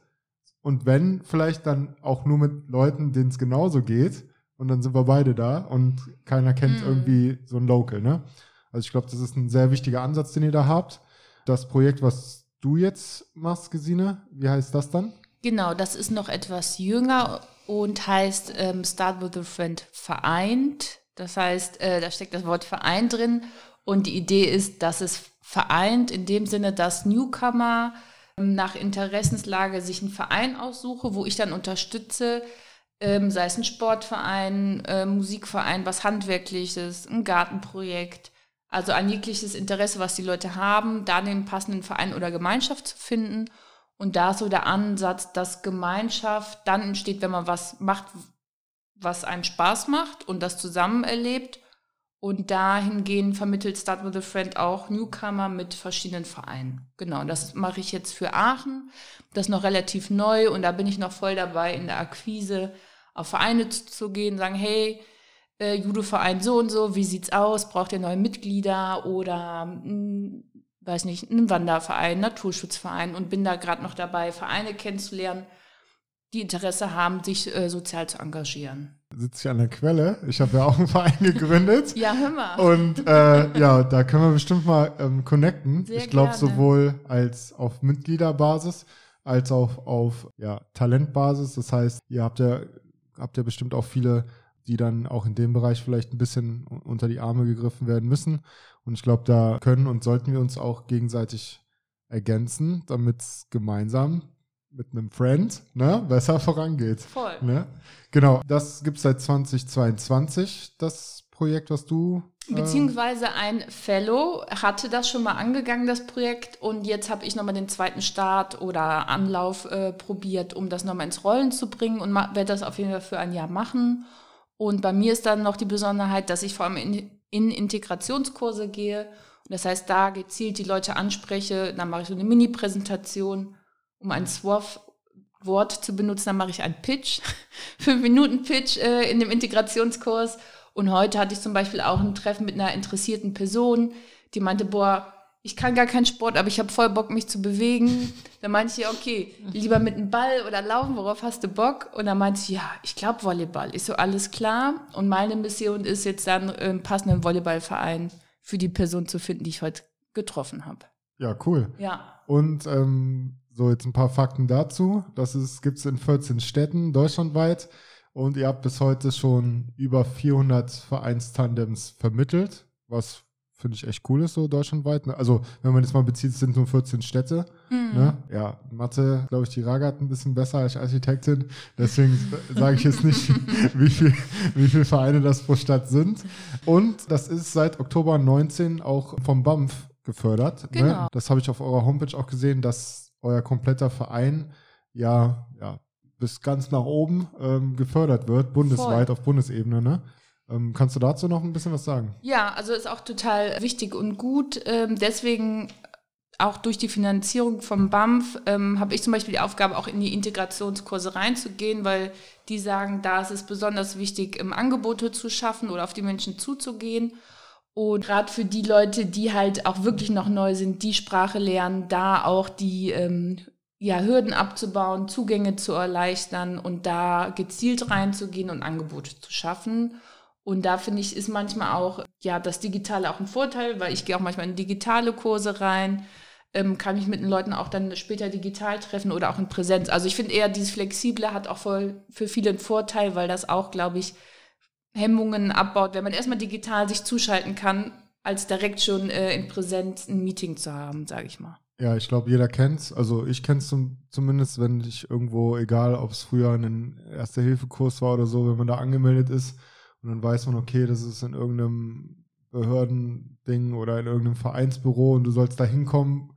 Und wenn, vielleicht dann auch nur mit Leuten, denen es genauso geht. Und dann sind wir beide da und keiner kennt Mhm. irgendwie so ein Local, ne? Also ich glaube, das ist ein sehr wichtiger Ansatz, den ihr da habt. Das Projekt, was du jetzt machst, Gesine, wie heißt das dann? Genau, das ist noch etwas jünger und heißt ähm, Start with a Friend vereint. Das heißt, äh, da steckt das Wort Verein drin und die Idee ist, dass es vereint in dem Sinne, dass Newcomer nach Interessenslage sich einen Verein aussuche, wo ich dann unterstütze, ähm, sei es ein Sportverein, äh, Musikverein, was Handwerkliches, ein Gartenprojekt. Also ein jegliches Interesse, was die Leute haben, da den passenden Verein oder Gemeinschaft zu finden. Und da ist so der Ansatz, dass Gemeinschaft dann entsteht, wenn man was macht, was einem Spaß macht und das zusammen erlebt. Und dahingehend vermittelt Start with a Friend auch Newcomer mit verschiedenen Vereinen. Genau, das mache ich jetzt für Aachen. Das ist noch relativ neu und da bin ich noch voll dabei, in der Akquise auf Vereine zu, gehen, sagen, hey, äh, Judo-Verein so und so, wie sieht's aus? Braucht ihr neue Mitglieder oder mh, weiß nicht, einen Wanderverein, Naturschutzverein und bin da gerade noch dabei, Vereine kennenzulernen, die Interesse haben, sich äh, sozial zu engagieren. Sitze ich an der Quelle. Ich habe ja auch einen Verein gegründet. Ja, hör mal. Und äh, ja, da können wir bestimmt mal ähm, connecten. Sehr ich glaube, sowohl als auf Mitgliederbasis als auch auf ja, Talentbasis. Das heißt, ihr habt ja, habt ja bestimmt auch viele, die dann auch in dem Bereich vielleicht ein bisschen unter die Arme gegriffen werden müssen. Und ich glaube, da können und sollten wir uns auch gegenseitig ergänzen, damit es gemeinsam mit einem Friend ne, besser vorangeht. Voll. Ne? Genau, das gibt es seit 2022, das Projekt, was du. äh, Beziehungsweise ein Fellow hatte das schon mal angegangen, das Projekt, und jetzt habe ich nochmal den zweiten Start oder Anlauf äh, probiert, um das nochmal ins Rollen zu bringen und werde das auf jeden Fall für ein Jahr machen. Und bei mir ist dann noch die Besonderheit, dass ich vor allem in, in Integrationskurse gehe. Und das heißt, da gezielt die Leute anspreche, dann mache ich so eine Mini-Präsentation, um ein SWOF-Wort zu benutzen, dann mache ich einen Pitch, fünf Minuten Pitch äh, in dem Integrationskurs. Und heute hatte ich zum Beispiel auch ein Treffen mit einer interessierten Person, die meinte, boah, ich kann gar keinen Sport, aber ich habe voll Bock, mich zu bewegen. Da meinte ich, ja, okay, lieber mit einem Ball oder laufen, worauf hast du Bock? Und dann meinte sie, ja, ich glaube Volleyball. Ist so alles klar. Und meine Mission ist jetzt dann, einen passenden Volleyballverein für die Person zu finden, die ich heute getroffen habe. Ja, cool. Ja. Und ähm, so jetzt ein paar Fakten dazu. Das gibt es in 14 Städten deutschlandweit. Und ihr habt bis heute schon über 400 Vereinstandems vermittelt, was finde ich echt cool ist, so deutschlandweit. ne? Also, wenn man das mal bezieht, es sind nur 14 Städte. Mhm. Ne? Ja, Mathe, glaube ich, die Raga hat ein bisschen besser als Architektin. Deswegen sage ich jetzt nicht, wie viel, wie viele Vereine das pro Stadt sind. Und das ist seit Oktober 19 auch vom BAMF gefördert. Ne? Genau. Das habe ich auf eurer Homepage auch gesehen, dass euer kompletter Verein ja, ja bis ganz nach oben ähm, gefördert wird, bundesweit, Voll. auf Bundesebene. Ne? Ähm, kannst du dazu noch ein bisschen was sagen? Ja, also ist auch total wichtig und gut. Ähm, deswegen auch durch die Finanzierung vom BAMF ähm, habe ich zum Beispiel die Aufgabe, auch in die Integrationskurse reinzugehen, weil die sagen, da ist es besonders wichtig, im Angebote zu schaffen oder auf die Menschen zuzugehen. Und gerade für die Leute, die halt auch wirklich noch neu sind, die Sprache lernen, da auch die ähm, ja, Hürden abzubauen, Zugänge zu erleichtern und da gezielt reinzugehen und Angebote zu schaffen. Und da finde ich, ist manchmal auch ja das Digitale auch ein Vorteil, weil ich gehe auch manchmal in digitale Kurse rein, ähm, kann mich mit den Leuten auch dann später digital treffen oder auch in Präsenz. Also ich finde eher, dieses Flexible hat auch voll für viele einen Vorteil, weil das auch, glaube ich, Hemmungen abbaut, wenn man erstmal digital sich zuschalten kann, als direkt schon äh, in Präsenz ein Meeting zu haben, sage ich mal. Ja, ich glaube, jeder kennt's. Also ich kenn's zum, zumindest, wenn ich irgendwo, egal ob es früher ein Erste-Hilfe-Kurs war oder so, wenn man da angemeldet ist und dann weiß man, okay, das ist in irgendeinem Behördending oder in irgendeinem Vereinsbüro und du sollst da hinkommen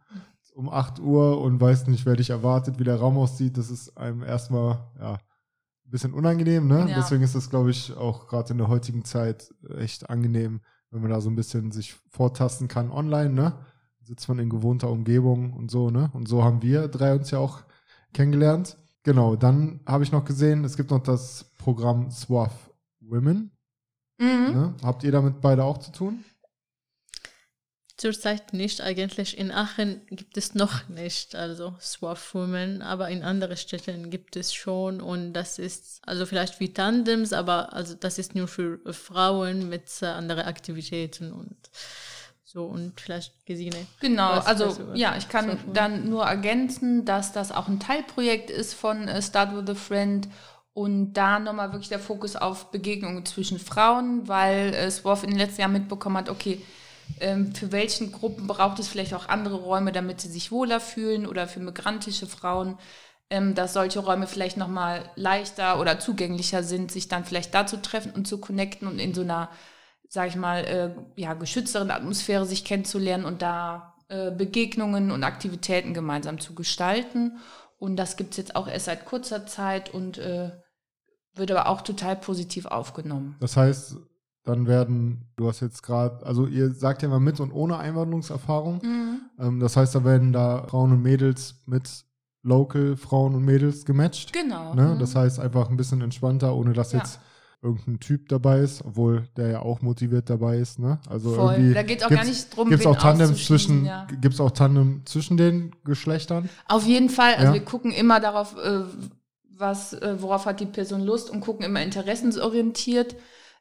um 8 Uhr und weißt nicht, wer dich erwartet, wie der Raum aussieht, das ist einem erstmal, ja, bisschen unangenehm, ne? Ja. Deswegen ist das, glaube ich, auch gerade in der heutigen Zeit echt angenehm, wenn man da so ein bisschen sich vortasten kann online, ne? Sitzt man in gewohnter Umgebung und so, ne? Und so haben wir drei uns ja auch kennengelernt. Genau, dann habe ich noch gesehen, es gibt noch das Programm SWAF Women. Mhm. Ne? Habt ihr damit beide auch zu tun? Zurzeit nicht. Eigentlich in Aachen gibt es noch nicht, also Swap Women, aber in anderen Städten gibt es schon und das ist also vielleicht wie Tandems, aber also das ist nur für Frauen mit äh, anderen Aktivitäten und so und vielleicht Gesine. Genau, also ja, ich kann dann nur ergänzen, dass das auch ein Teilprojekt ist von äh, Start with a Friend und da nochmal wirklich der Fokus auf Begegnungen zwischen Frauen, weil äh, SWAF in den letzten Jahren mitbekommen hat, okay, für welchen Gruppen braucht es vielleicht auch andere Räume, damit sie sich wohler fühlen oder für migrantische Frauen, ähm, dass solche Räume vielleicht nochmal leichter oder zugänglicher sind, sich dann vielleicht da zu treffen und zu connecten und in so einer, sag ich mal, äh, ja, geschützteren Atmosphäre sich kennenzulernen und da äh, Begegnungen und Aktivitäten gemeinsam zu gestalten. Und das gibt es jetzt auch erst seit kurzer Zeit und äh, wird aber auch total positiv aufgenommen. Das heißt, dann werden, du hast jetzt gerade, also ihr sagt ja mal mit und ohne Einwanderungserfahrung. Mhm. Ähm, das heißt, da werden da Frauen und Mädels mit Local Frauen und Mädels gematcht. Genau. Ne? Mhm. Das heißt einfach ein bisschen entspannter, ohne dass ja. jetzt irgendein Typ dabei ist, obwohl der ja auch motiviert dabei ist. Ne? Also Voll. irgendwie da geht auch gar nicht drum, gibt's auch Tandem zwischen, ja. Gibt auch Tandem zwischen den Geschlechtern? Auf jeden Fall. Also ja. wir gucken immer darauf, äh, was, äh, worauf hat die Person Lust und gucken immer interessensorientiert.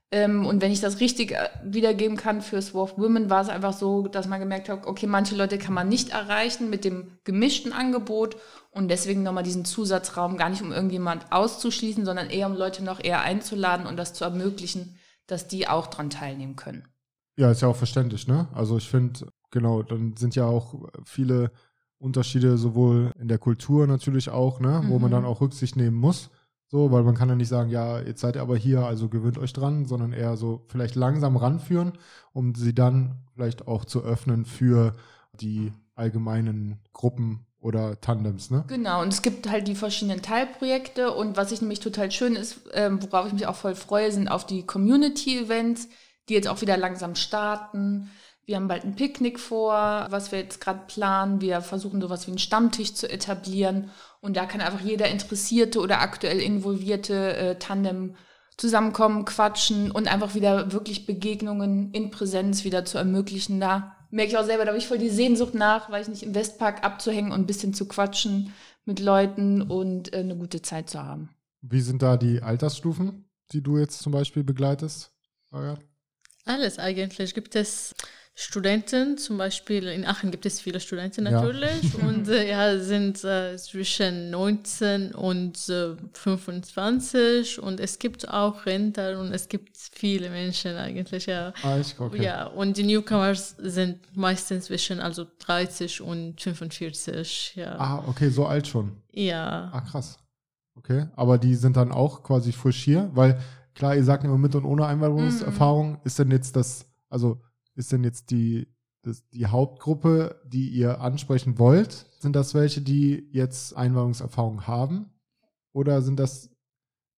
Ähm, und wenn ich das richtig äh, wiedergeben kann für Swarf Women, war es einfach so, dass man gemerkt hat, okay, manche Leute kann man nicht erreichen mit dem gemischten Angebot und deswegen nochmal diesen Zusatzraum, gar nicht um irgendjemand auszuschließen, sondern eher um Leute noch eher einzuladen und das zu ermöglichen, dass die auch dran teilnehmen können. Ja, ist ja auch verständlich, ne? Also ich finde, genau, dann sind ja auch viele Unterschiede sowohl in der Kultur natürlich auch, ne, mhm. wo man mhm. dann auch Rücksicht nehmen muss. So, weil man kann ja nicht sagen, ja, jetzt seid ihr aber hier, also gewöhnt euch dran, sondern eher so vielleicht langsam ranführen, um sie dann vielleicht auch zu öffnen für die allgemeinen Gruppen oder Tandems, ne? Genau, und es gibt halt die verschiedenen Teilprojekte und was ich nämlich total schön ist, ähm, worauf ich mich auch voll freue, sind auf die Community-Events, die jetzt auch wieder langsam starten. Wir haben bald ein Picknick vor, was wir jetzt gerade planen. Wir versuchen sowas wie einen Stammtisch zu etablieren und da kann einfach jeder interessierte oder aktuell involvierte äh, Tandem zusammenkommen, quatschen und einfach wieder wirklich Begegnungen in Präsenz wieder zu ermöglichen. Da merke ich auch selber, da habe ich voll die Sehnsucht nach, weil ich nicht im Westpark abzuhängen und ein bisschen zu quatschen mit Leuten und äh, eine gute Zeit zu haben. Wie sind da die Altersstufen, die du jetzt zum Beispiel begleitest? Alles eigentlich. Gibt es Studenten, zum Beispiel in Aachen gibt es viele Studenten natürlich ja. und äh, ja, sind äh, zwischen 19 und äh, 25 und es gibt auch Rentner und es gibt viele Menschen eigentlich, ja. Ah, ich, okay. Ja, und die Newcomers sind meistens zwischen also 30 und 45, ja. Ah, okay, so alt schon. Ja. Ah, krass. Okay, aber die sind dann auch quasi frisch hier, weil klar, ihr sagt immer mit und ohne Einwanderungserfahrung, mm. ist denn jetzt das, also ist denn jetzt die, das, die Hauptgruppe, die ihr ansprechen wollt? Sind das welche, die jetzt Einwanderungserfahrung haben? oder sind das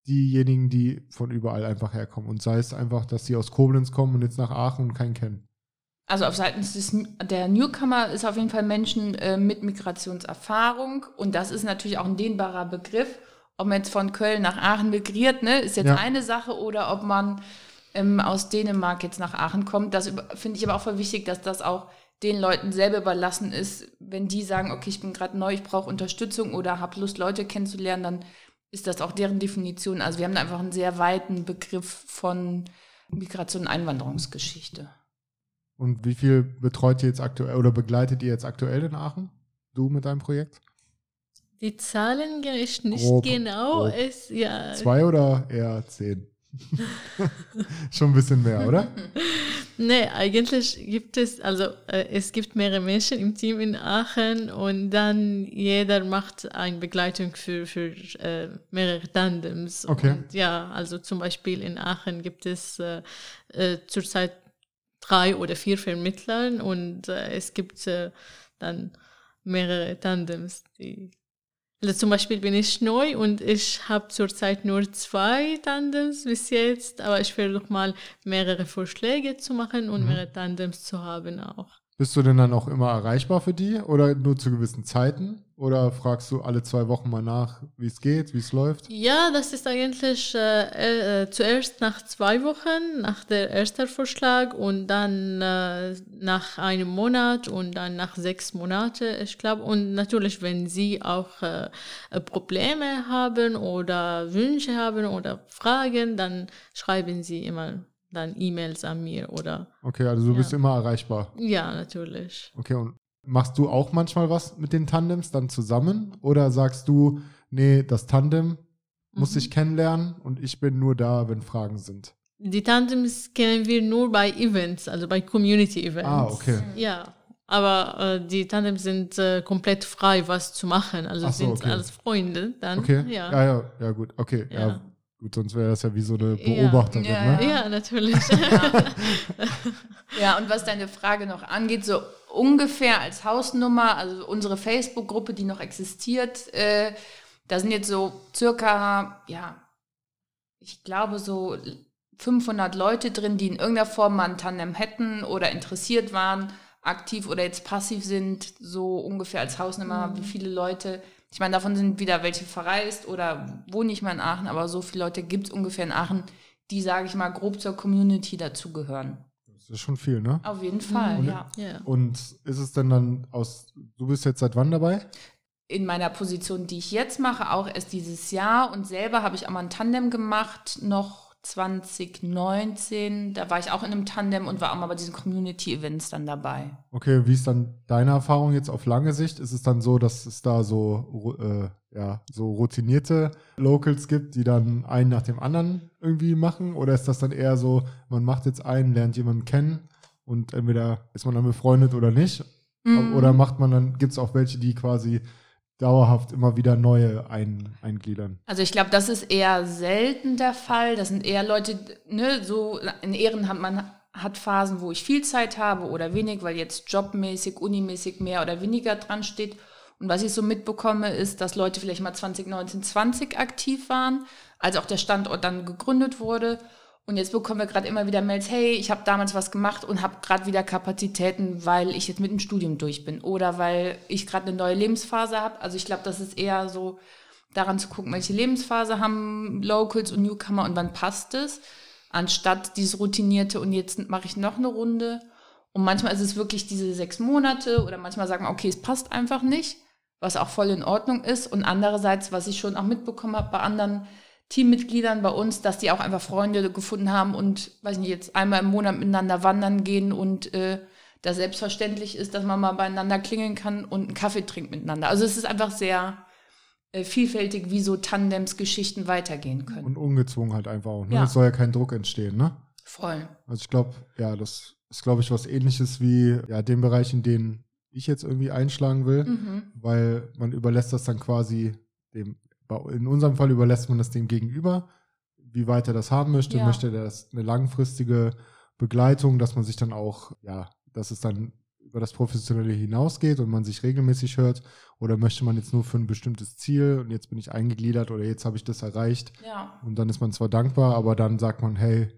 diejenigen, die von überall einfach herkommen? Und sei es einfach, dass sie aus Koblenz kommen und jetzt nach Aachen und keinen kennen. Also auf Seiten des, der Newcomer ist auf jeden Fall Menschen äh, mit Migrationserfahrung und das ist natürlich auch ein dehnbarer Begriff. Ob man jetzt von Köln nach Aachen migriert, ne, ist jetzt ja. eine Sache oder ob man ähm, aus Dänemark jetzt nach Aachen kommt. Das finde ich aber auch voll wichtig, dass das auch den Leuten selber überlassen ist. Wenn die sagen, okay, ich bin gerade neu, ich brauche Unterstützung oder habe Lust, Leute kennenzulernen, dann ist das auch deren Definition. Also wir haben da einfach einen sehr weiten Begriff von Migration und Einwanderungsgeschichte. Und wie viel betreut ihr jetzt aktuell oder begleitet ihr jetzt aktuell in Aachen? Du mit deinem Projekt? Die Zahlen kenne ich nicht grob, genau. Grob. Es, ja. Zwei oder eher zehn? Schon ein bisschen mehr, oder? nee, eigentlich gibt es, also äh, es gibt mehrere Menschen im Team in Aachen und dann jeder macht eine Begleitung für, für äh, mehrere Tandems. Okay. Und ja, also zum Beispiel in Aachen gibt es äh, äh zurzeit drei oder vier Vermittler und äh, es gibt äh, dann mehrere Tandems, die also zum Beispiel bin ich neu und ich habe zurzeit nur zwei Tandems bis jetzt, aber ich versuche mal mehrere Vorschläge zu machen und mhm. mehrere Tandems zu haben auch. Bist du denn dann auch immer erreichbar für die oder nur zu gewissen Zeiten? Oder fragst du alle zwei Wochen mal nach, wie es geht, wie es läuft? Ja, das ist eigentlich äh, äh, zuerst nach zwei Wochen, nach der ersten Vorschlag und dann äh, nach einem Monat und dann nach sechs Monaten, ich glaube. Und natürlich, wenn Sie auch äh, Probleme haben oder Wünsche haben oder Fragen, dann schreiben Sie immer dann E-Mails an mir oder. Okay, also du ja. bist immer erreichbar. Ja, natürlich. Okay, und machst du auch manchmal was mit den Tandems dann zusammen? Oder sagst du, nee, das Tandem muss mhm. ich kennenlernen und ich bin nur da, wenn Fragen sind? Die Tandems kennen wir nur bei Events, also bei Community-Events. Ah, okay. Ja. Aber äh, die Tandems sind äh, komplett frei, was zu machen. Also so, sind okay. als Freunde dann. Okay. Ja, ja, ja, ja gut. Okay. Ja. ja Gut, sonst wäre das ja wie so eine Beobachterin, ja, ja, ne? Ja, natürlich. ja, und was deine Frage noch angeht, so ungefähr als Hausnummer, also unsere Facebook-Gruppe, die noch existiert, äh, da sind jetzt so circa, ja, ich glaube so 500 Leute drin, die in irgendeiner Form mal ein Tandem hätten oder interessiert waren, aktiv oder jetzt passiv sind, so ungefähr als Hausnummer, mhm. wie viele Leute ich meine, davon sind wieder welche verreist oder wohnen nicht mehr in Aachen, aber so viele Leute gibt es ungefähr in Aachen, die, sage ich mal, grob zur Community dazugehören. Das ist schon viel, ne? Auf jeden Fall, und, ja. Und ist es denn dann aus, du bist jetzt seit wann dabei? In meiner Position, die ich jetzt mache, auch erst dieses Jahr und selber habe ich auch mal ein Tandem gemacht, noch 2019, da war ich auch in einem Tandem und war auch mal bei diesen Community-Events dann dabei. Okay, wie ist dann deine Erfahrung jetzt auf lange Sicht? Ist es dann so, dass es da so, äh, ja, so routinierte Locals gibt, die dann einen nach dem anderen irgendwie machen? Oder ist das dann eher so, man macht jetzt einen, lernt jemanden kennen und entweder ist man dann befreundet oder nicht? Mhm. Oder macht man dann, gibt es auch welche, die quasi dauerhaft immer wieder neue ein, eingliedern. Also ich glaube, das ist eher selten der Fall. Das sind eher Leute, ne, so in Ehren hat man hat Phasen, wo ich viel Zeit habe oder wenig, weil jetzt jobmäßig, unimäßig mehr oder weniger dran steht. Und was ich so mitbekomme, ist, dass Leute vielleicht mal 2019, 20 aktiv waren, als auch der Standort dann gegründet wurde und jetzt bekommen wir gerade immer wieder Mails, hey, ich habe damals was gemacht und habe gerade wieder Kapazitäten, weil ich jetzt mit dem Studium durch bin oder weil ich gerade eine neue Lebensphase habe. Also ich glaube, das ist eher so daran zu gucken, welche Lebensphase haben Locals und Newcomer und wann passt es, anstatt dieses routinierte und jetzt mache ich noch eine Runde. Und manchmal ist es wirklich diese sechs Monate oder manchmal sagen wir, okay, es passt einfach nicht, was auch voll in Ordnung ist. Und andererseits, was ich schon auch mitbekommen habe bei anderen Teammitgliedern bei uns, dass die auch einfach Freunde gefunden haben und, weiß nicht, jetzt einmal im Monat miteinander wandern gehen und äh, das selbstverständlich ist, dass man mal beieinander klingeln kann und einen Kaffee trinkt miteinander. Also es ist einfach sehr äh, vielfältig, wie so Tandems Geschichten weitergehen können. Und ungezwungen halt einfach auch. Ne? Ja. Es soll ja kein Druck entstehen, ne? Voll. Also ich glaube, ja, das ist, glaube ich, was ähnliches wie ja, den Bereich, in den ich jetzt irgendwie einschlagen will, mhm. weil man überlässt das dann quasi dem in unserem Fall überlässt man das dem Gegenüber, wie weit er das haben möchte. Ja. Möchte er das eine langfristige Begleitung, dass man sich dann auch, ja, dass es dann über das Professionelle hinausgeht und man sich regelmäßig hört? Oder möchte man jetzt nur für ein bestimmtes Ziel und jetzt bin ich eingegliedert oder jetzt habe ich das erreicht? Ja. Und dann ist man zwar dankbar, aber dann sagt man, hey,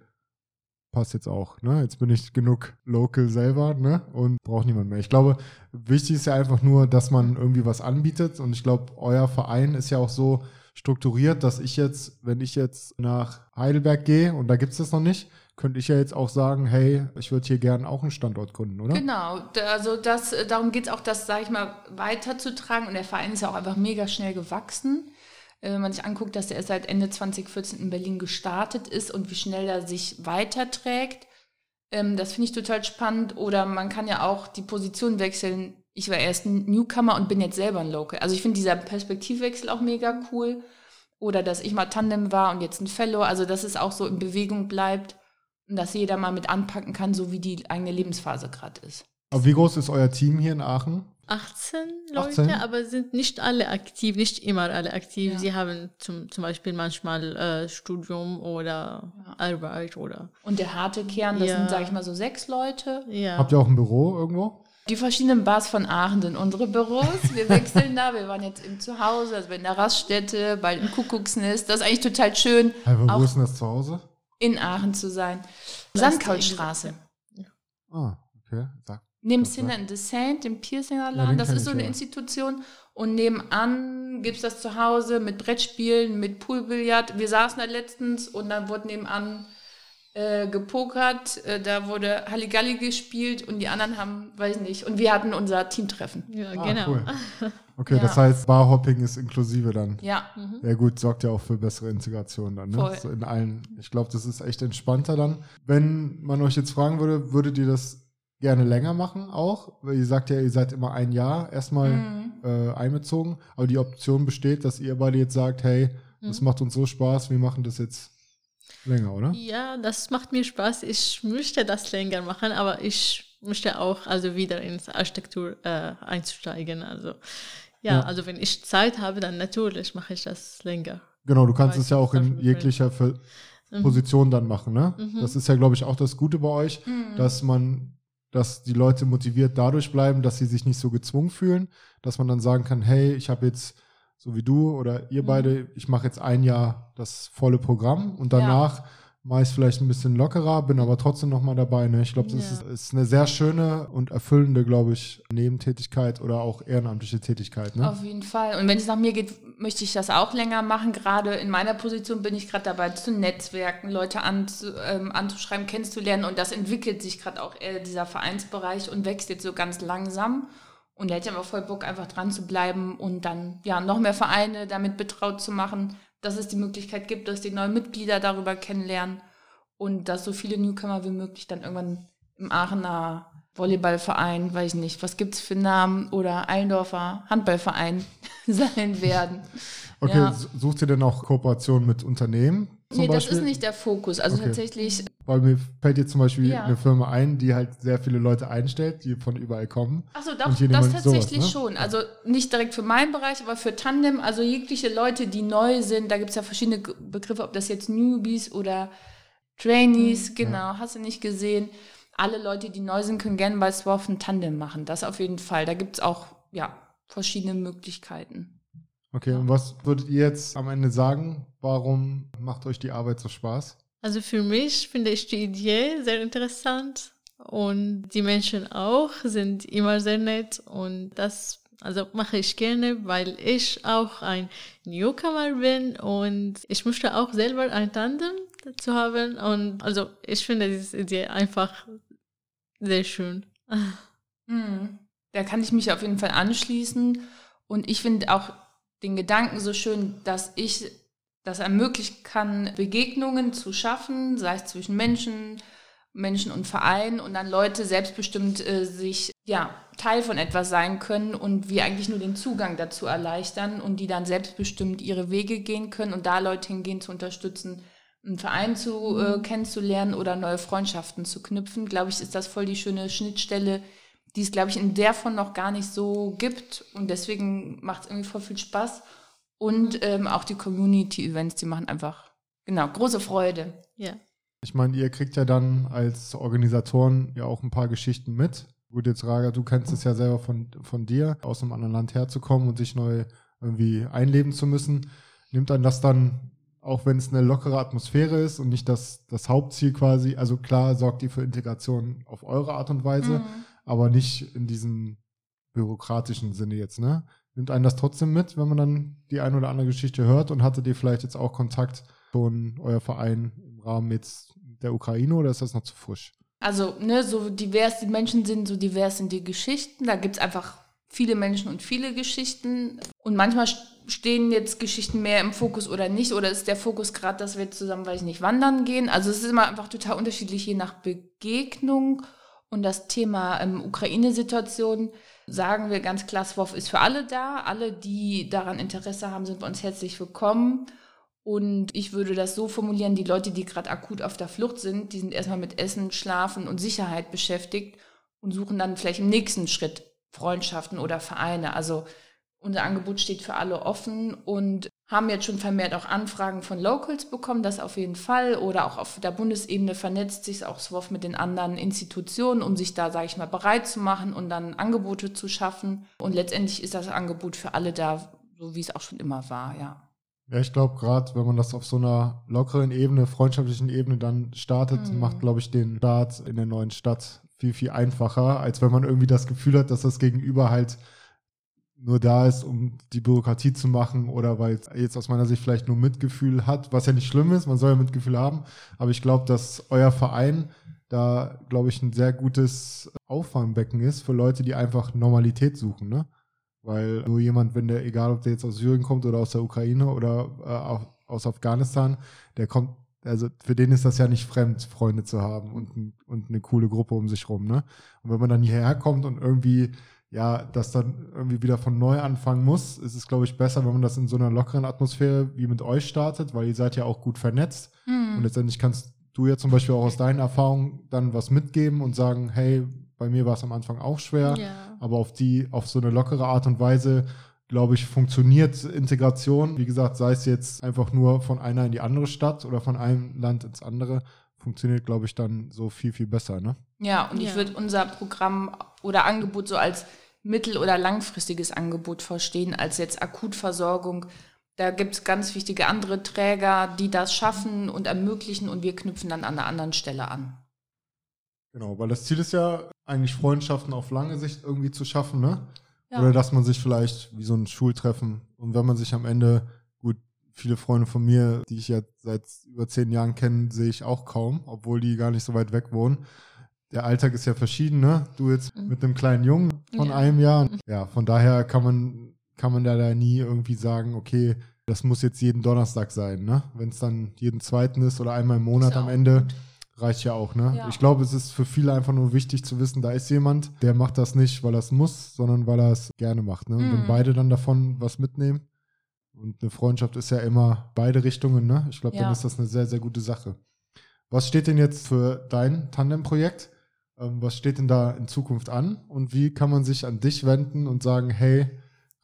passt jetzt auch. Ne? Jetzt bin ich genug local selber ne? und brauche niemand mehr. Ich glaube, wichtig ist ja einfach nur, dass man irgendwie was anbietet. Und ich glaube, euer Verein ist ja auch so strukturiert, dass ich jetzt, wenn ich jetzt nach Heidelberg gehe und da gibt es das noch nicht, könnte ich ja jetzt auch sagen, hey, ich würde hier gerne auch einen Standort gründen, oder? Genau, also das, äh, darum geht es auch, das, sage ich mal, weiterzutragen. Und der Verein ist ja auch einfach mega schnell gewachsen. Äh, Wenn man sich anguckt, dass er erst seit Ende 2014 in Berlin gestartet ist und wie schnell er sich weiterträgt, ähm, das finde ich total spannend. Oder man kann ja auch die Position wechseln. Ich war erst ein Newcomer und bin jetzt selber ein Local. Also ich finde dieser Perspektivwechsel auch mega cool. Oder dass ich mal Tandem war und jetzt ein Fellow. Also dass es auch so in Bewegung bleibt und dass jeder mal mit anpacken kann, so wie die eigene Lebensphase gerade ist. Aber wie groß ist euer Team hier in Aachen? 18 Leute, 18? aber sind nicht alle aktiv, nicht immer alle aktiv. Ja. Sie haben zum, zum Beispiel manchmal äh, Studium oder Ja. Arbeit oder Und der harte Kern, das Ja. sind, sage ich mal, so sechs Leute. ja. Habt ihr auch ein Büro irgendwo? Die verschiedenen Bars von Aachen sind unsere Büros. Wir wechseln da. Wir waren jetzt im Zuhause, also in der Raststätte, bald im Kuckucksnest. Das ist eigentlich total schön, Hey, wo Auch- ist denn das zu Hause? in Aachen zu sein. Das Sandkaulstraße. Ah, okay. Sag. Neben Sinner and the Saint, dem Ja, Piercingerladen, den das ist so eine ja. Institution. Und nebenan gibt es das zu Hause mit Brettspielen, mit Poolbillard. Wir saßen da letztens und dann wurde nebenan äh, gepokert. Äh, da wurde Halligalli gespielt und die anderen haben, weiß ich nicht. Und wir hatten unser Teamtreffen. ja, Ah, genau. cool. Okay, Ja. das heißt, Barhopping ist inklusive dann. Ja, Ja gut, sorgt ja auch für bessere Integration dann. Ne? Voll. So in allen. Ich glaube, das ist echt entspannter dann. Wenn man euch jetzt fragen würde, würdet ihr das gerne länger machen auch? Weil ihr sagt ja, ihr seid immer ein Jahr erstmal Mhm. äh, einbezogen, aber die Option besteht, dass ihr beide jetzt sagt, hey, das Mhm. macht uns so Spaß, wir machen das jetzt länger, oder? Ja, das macht mir Spaß. Ich möchte das länger machen, aber ich möchte auch also wieder ins Architektur äh, einsteigen. Also ja, Ja. also wenn ich Zeit habe, dann natürlich mache ich das länger. Genau, du kannst es ja auch in jeglicher Mhm. Position dann machen, ne? Mhm. Das ist ja, glaube ich, auch das Gute bei euch, Mhm. dass man, dass die Leute motiviert dadurch bleiben, dass sie sich nicht so gezwungen fühlen, dass man dann sagen kann, hey, ich habe jetzt, so wie du oder ihr Mhm. beide, ich mache jetzt ein Jahr das volle Programm und danach mache ich es vielleicht ein bisschen lockerer, bin aber trotzdem nochmal dabei. Ne? Ich glaube, das Ja. ist, ist eine sehr schöne und erfüllende, glaube ich, Nebentätigkeit oder auch ehrenamtliche Tätigkeit. Ne? Auf jeden Fall. Und wenn es nach mir geht, möchte ich das auch länger machen. Gerade in meiner Position bin ich gerade dabei zu netzwerken, Leute anzu, ähm, anzuschreiben, kennenzulernen. Und das entwickelt sich gerade auch eher dieser Vereinsbereich und wächst jetzt so ganz langsam. Und da hätte ich aber voll Bock, einfach dran zu bleiben und dann ja noch mehr Vereine damit betraut zu machen, dass es die Möglichkeit gibt, dass die neuen Mitglieder darüber kennenlernen und dass so viele Newcomer wie möglich dann irgendwann im Aachener Volleyballverein, weiß ich nicht, was gibt es für Namen oder Eilendorfer Handballverein sein werden. Okay, Ja. sucht ihr denn auch Kooperation mit Unternehmen? Zum nee, das Beispiel? ist nicht der Fokus. Also Okay. tatsächlich, Weil mir fällt jetzt zum Beispiel Ja. eine Firma ein, die halt sehr viele Leute einstellt, die von überall kommen. achso, doch, das niemand sowas, tatsächlich ne? schon. Also nicht direkt für meinen Bereich, aber für Tandem, also jegliche Leute, die neu sind, da gibt es ja verschiedene Begriffe, ob das jetzt Newbies oder Trainees, genau, hast du nicht gesehen. Alle Leute, die neu sind, können gerne bei Swarf ein Tandem machen. Das auf jeden Fall. Da gibt es auch, ja, verschiedene Möglichkeiten. Okay, und was würdet ihr jetzt am Ende sagen? Warum macht euch die Arbeit so Spaß? Also für mich finde ich die Idee sehr interessant und die Menschen auch sind immer sehr nett und das also mache ich gerne, weil ich auch ein Newcomer bin und ich möchte auch selber ein Tandem dazu haben und also ich finde diese Idee einfach sehr schön. Mhm. Da kann ich mich auf jeden Fall anschließen. Und ich finde auch den Gedanken so schön, dass ich das ermöglichen kann, Begegnungen zu schaffen, sei es zwischen Menschen, Menschen und Vereinen und dann Leute selbstbestimmt äh, sich ja Teil von etwas sein können und wir eigentlich nur den Zugang dazu erleichtern und die dann selbstbestimmt ihre Wege gehen können und da Leute hingehen zu unterstützen, einen Verein zu äh, kennenzulernen oder neue Freundschaften zu knüpfen, glaube ich, ist das voll die schöne Schnittstelle, die es, glaube ich, in der von noch gar nicht so gibt. Und deswegen macht es irgendwie voll viel Spaß. Und ähm, auch die Community-Events, die machen einfach, genau, große Freude. Ja. Ich meine, ihr kriegt ja dann als Organisatoren ja auch ein paar Geschichten mit. Gut, jetzt Raga, du kennst es ja selber von, von dir, aus einem anderen Land herzukommen und sich neu irgendwie einleben zu müssen. Nimmt dann das dann, auch wenn es eine lockere Atmosphäre ist und nicht das, das Hauptziel quasi, also klar sorgt ihr für Integration auf eure Art und Weise, mhm. Aber nicht in diesem bürokratischen Sinne jetzt, ne? Nimmt einen das trotzdem mit, wenn man dann die ein oder andere Geschichte hört und hattet ihr vielleicht jetzt auch Kontakt von euer Verein im Rahmen jetzt der Ukraine oder ist das noch zu frisch? Also, ne, so divers die Menschen sind, so divers sind die Geschichten. Da gibt es einfach viele Menschen und viele Geschichten. Und manchmal stehen jetzt Geschichten mehr im Fokus oder nicht. Oder ist der Fokus gerade, dass wir zusammen, weiß ich nicht, wandern gehen. Also es ist immer einfach total unterschiedlich, je nach Begegnung. Und das Thema ähm, Ukraine-Situation sagen wir ganz klar, SWOF ist für alle da. Alle, die daran Interesse haben, sind bei uns herzlich willkommen. Und ich würde das so formulieren, die Leute, die gerade akut auf der Flucht sind, die sind erstmal mit Essen, Schlafen und Sicherheit beschäftigt und suchen dann vielleicht im nächsten Schritt Freundschaften oder Vereine. Also unser Angebot steht für alle offen und haben jetzt schon vermehrt auch Anfragen von Locals bekommen, das auf jeden Fall. Oder auch auf der Bundesebene vernetzt sich auch SWOF mit den anderen Institutionen, um sich da, sage ich mal, bereit zu machen und dann Angebote zu schaffen. Und letztendlich ist das Angebot für alle da, so wie es auch schon immer war, ja. Ja, ich glaube, gerade wenn man das auf so einer lockeren Ebene, freundschaftlichen Ebene dann startet, mhm. macht, glaube ich, den Start in der neuen Stadt viel, viel einfacher, als wenn man irgendwie das Gefühl hat, dass das Gegenüber halt nur da ist, um die Bürokratie zu machen oder weil jetzt aus meiner Sicht vielleicht nur Mitgefühl hat, was ja nicht schlimm ist, man soll ja Mitgefühl haben, aber ich glaube, dass euer Verein da, glaube ich, ein sehr gutes Auffangbecken ist für Leute, die einfach Normalität suchen, ne? Weil nur jemand, wenn der, egal ob der jetzt aus Syrien kommt oder aus der Ukraine oder äh, aus Afghanistan, der kommt, also für den ist das ja nicht fremd, Freunde zu haben und, und eine coole Gruppe um sich rum, ne? Und wenn man dann hierher kommt und irgendwie, ja, das dann irgendwie wieder von neu anfangen muss, ist es, glaube ich, besser, wenn man das in so einer lockeren Atmosphäre wie mit euch startet, weil ihr seid ja auch gut vernetzt. Mhm. Und letztendlich kannst du ja zum Beispiel auch aus deinen Erfahrungen dann was mitgeben und sagen, hey, bei mir war es am Anfang auch schwer, ja. aber auf die, auf so eine lockere Art und Weise, glaube ich, funktioniert Integration. Wie gesagt, sei es jetzt einfach nur von einer in die andere Stadt oder von einem Land ins andere, funktioniert, glaube ich, dann so viel, viel besser. Ne? Ja, und ja. ich würde unser Programm oder Angebot so als mittel- oder langfristiges Angebot verstehen, als jetzt Akutversorgung. Da gibt es ganz wichtige andere Träger, die das schaffen und ermöglichen und wir knüpfen dann an einer anderen Stelle an. Genau, weil das Ziel ist ja eigentlich Freundschaften auf lange Sicht irgendwie zu schaffen, ne? Ja. Oder dass man sich vielleicht wie so ein Schultreffen und wenn man sich am Ende, gut, viele Freunde von mir, die ich ja seit über zehn Jahren kenne, sehe ich auch kaum, obwohl die gar nicht so weit weg wohnen. Der Alltag ist ja verschieden, ne? Du jetzt mhm. mit einem kleinen Jungen von ja. einem Jahr. Ja, von daher kann man, kann man da nie irgendwie sagen, okay, das muss jetzt jeden Donnerstag sein, ne? Wenn es dann jeden zweiten ist oder einmal im Monat am Ende. Gut reicht ja auch, ne? Ja. Ich glaube, es ist für viele einfach nur wichtig zu wissen, da ist jemand, der macht das nicht, weil er es muss, sondern weil er es gerne macht. Ne? Mhm. Wenn beide dann davon was mitnehmen, und eine Freundschaft ist ja immer beide Richtungen, ne? Ich glaube, ja. dann ist das eine sehr, sehr gute Sache. Was steht denn jetzt für dein Tandem-Projekt? Ähm, was steht denn da in Zukunft an? Und wie kann man sich an dich wenden und sagen, hey,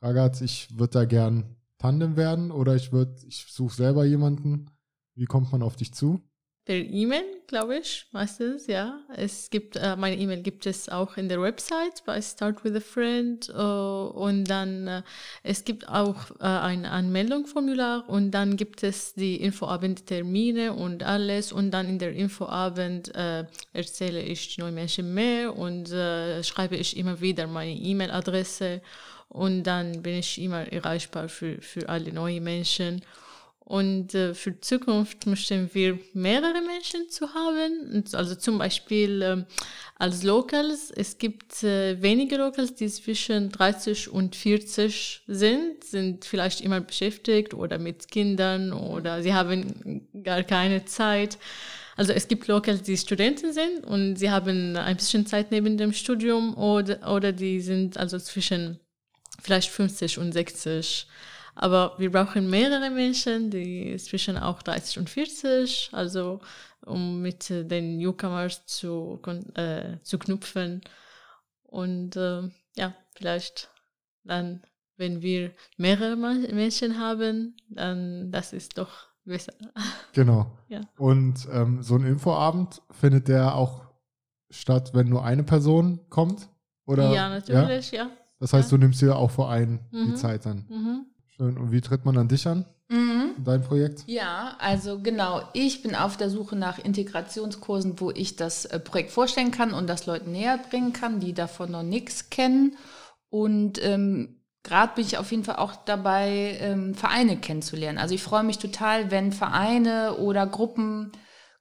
Ragaz, ich würde da gern Tandem werden oder ich würde, ich suche selber jemanden. Wie kommt man auf dich zu? Per E-Mail, glaube ich, meistens, ja. Es gibt, äh, meine E-Mail gibt es auch in der Website bei Start with a Friend äh, und dann äh, es gibt auch äh, ein Anmeldungsformular und dann gibt es die Infoabend-Termine und alles und dann in der Infoabend äh, erzähle ich neuen Menschen mehr und äh, schreibe ich immer wieder meine E-Mail-Adresse und dann bin ich immer erreichbar für, für alle neuen Menschen. Und äh, für Zukunft möchten wir mehrere Menschen zu haben. Also zum Beispiel äh, als Locals. Es gibt äh, wenige Locals, die zwischen 30 und 40 sind, sind vielleicht immer beschäftigt oder mit Kindern oder sie haben gar keine Zeit. Also es gibt Locals, die Studenten sind und sie haben ein bisschen Zeit neben dem Studium oder, oder die sind also zwischen vielleicht 50 und 60 aber wir brauchen mehrere Menschen, die zwischen auch 30 und 40, also um mit den Newcomers zu, äh, zu knüpfen. Und äh, ja, vielleicht dann, wenn wir mehrere Menschen haben, dann das ist doch besser. Genau. Ja. Und ähm, so ein Infoabend findet der auch statt, wenn nur eine Person kommt? Oder, ja, natürlich, ja. Das heißt, Ja. du nimmst dir auch vor die Mhm. Zeit dann. Mhm. Schön. Und wie tritt man an dich an, Mhm. in dein Projekt? Ja, also genau. Ich bin auf der Suche nach Integrationskursen, wo ich das äh, Projekt vorstellen kann und das Leuten näher bringen kann, die davon noch nichts kennen. Und ähm, gerade bin ich auf jeden Fall auch dabei, ähm, Vereine kennenzulernen. Also ich freue mich total, wenn Vereine oder Gruppen,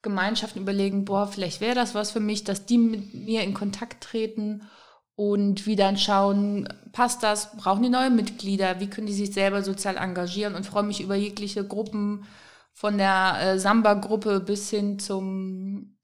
Gemeinschaften überlegen, boah, vielleicht wäre das was für mich, dass die mit mir in Kontakt treten und wie dann schauen, passt das, brauchen die neue Mitglieder, wie können die sich selber sozial engagieren? Und freue mich über jegliche Gruppen, von der äh, Samba-Gruppe bis hin zum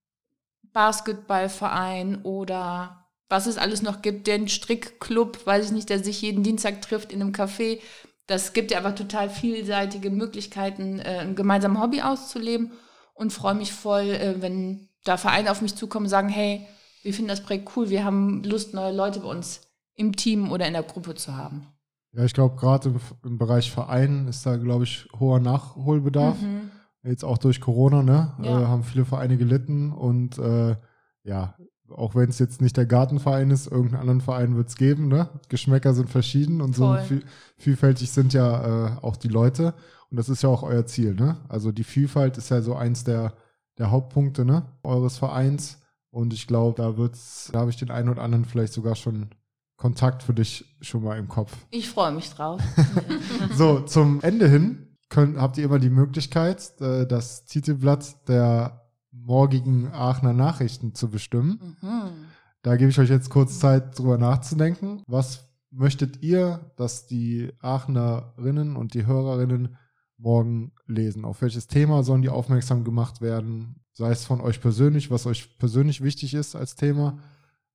Basketballverein oder was es alles noch gibt, den Strickclub, weiß ich nicht, der sich jeden Dienstag trifft in einem Café. Das gibt ja einfach total vielseitige Möglichkeiten, äh, ein gemeinsames Hobby auszuleben. Und freue mich voll, äh, wenn da Vereine auf mich zukommen und sagen, hey, wir finden das Projekt cool, wir haben Lust, neue Leute bei uns im Team oder in der Gruppe zu haben. Ja, ich glaube, gerade im, im Bereich Vereinen ist da, glaube ich, hoher Nachholbedarf. Mhm. Jetzt auch durch Corona, ne? Ja. Äh, haben viele Vereine gelitten und äh, ja, auch wenn es jetzt nicht der Gartenverein ist, irgendeinen anderen Verein wird es geben, ne? Geschmäcker sind verschieden und so Voll. viel, vielfältig sind ja äh, auch die Leute. Und das ist ja auch euer Ziel, ne? Also die Vielfalt ist ja so eins der, der Hauptpunkte, ne? Eures Vereins. Und ich glaube, da wird's, da habe ich den einen oder anderen vielleicht sogar schon Kontakt für dich schon mal im Kopf. Ich freue mich drauf. So, zum Ende hin könnt, habt ihr immer die Möglichkeit, äh, das Titelblatt der morgigen Aachener Nachrichten zu bestimmen. Mhm. Da gebe ich euch jetzt kurz Zeit, drüber nachzudenken. Was möchtet ihr, dass die Aachenerinnen und die Hörerinnen morgen lesen? Auf welches Thema sollen die aufmerksam gemacht werden? Sei es von euch persönlich, was euch persönlich wichtig ist als Thema,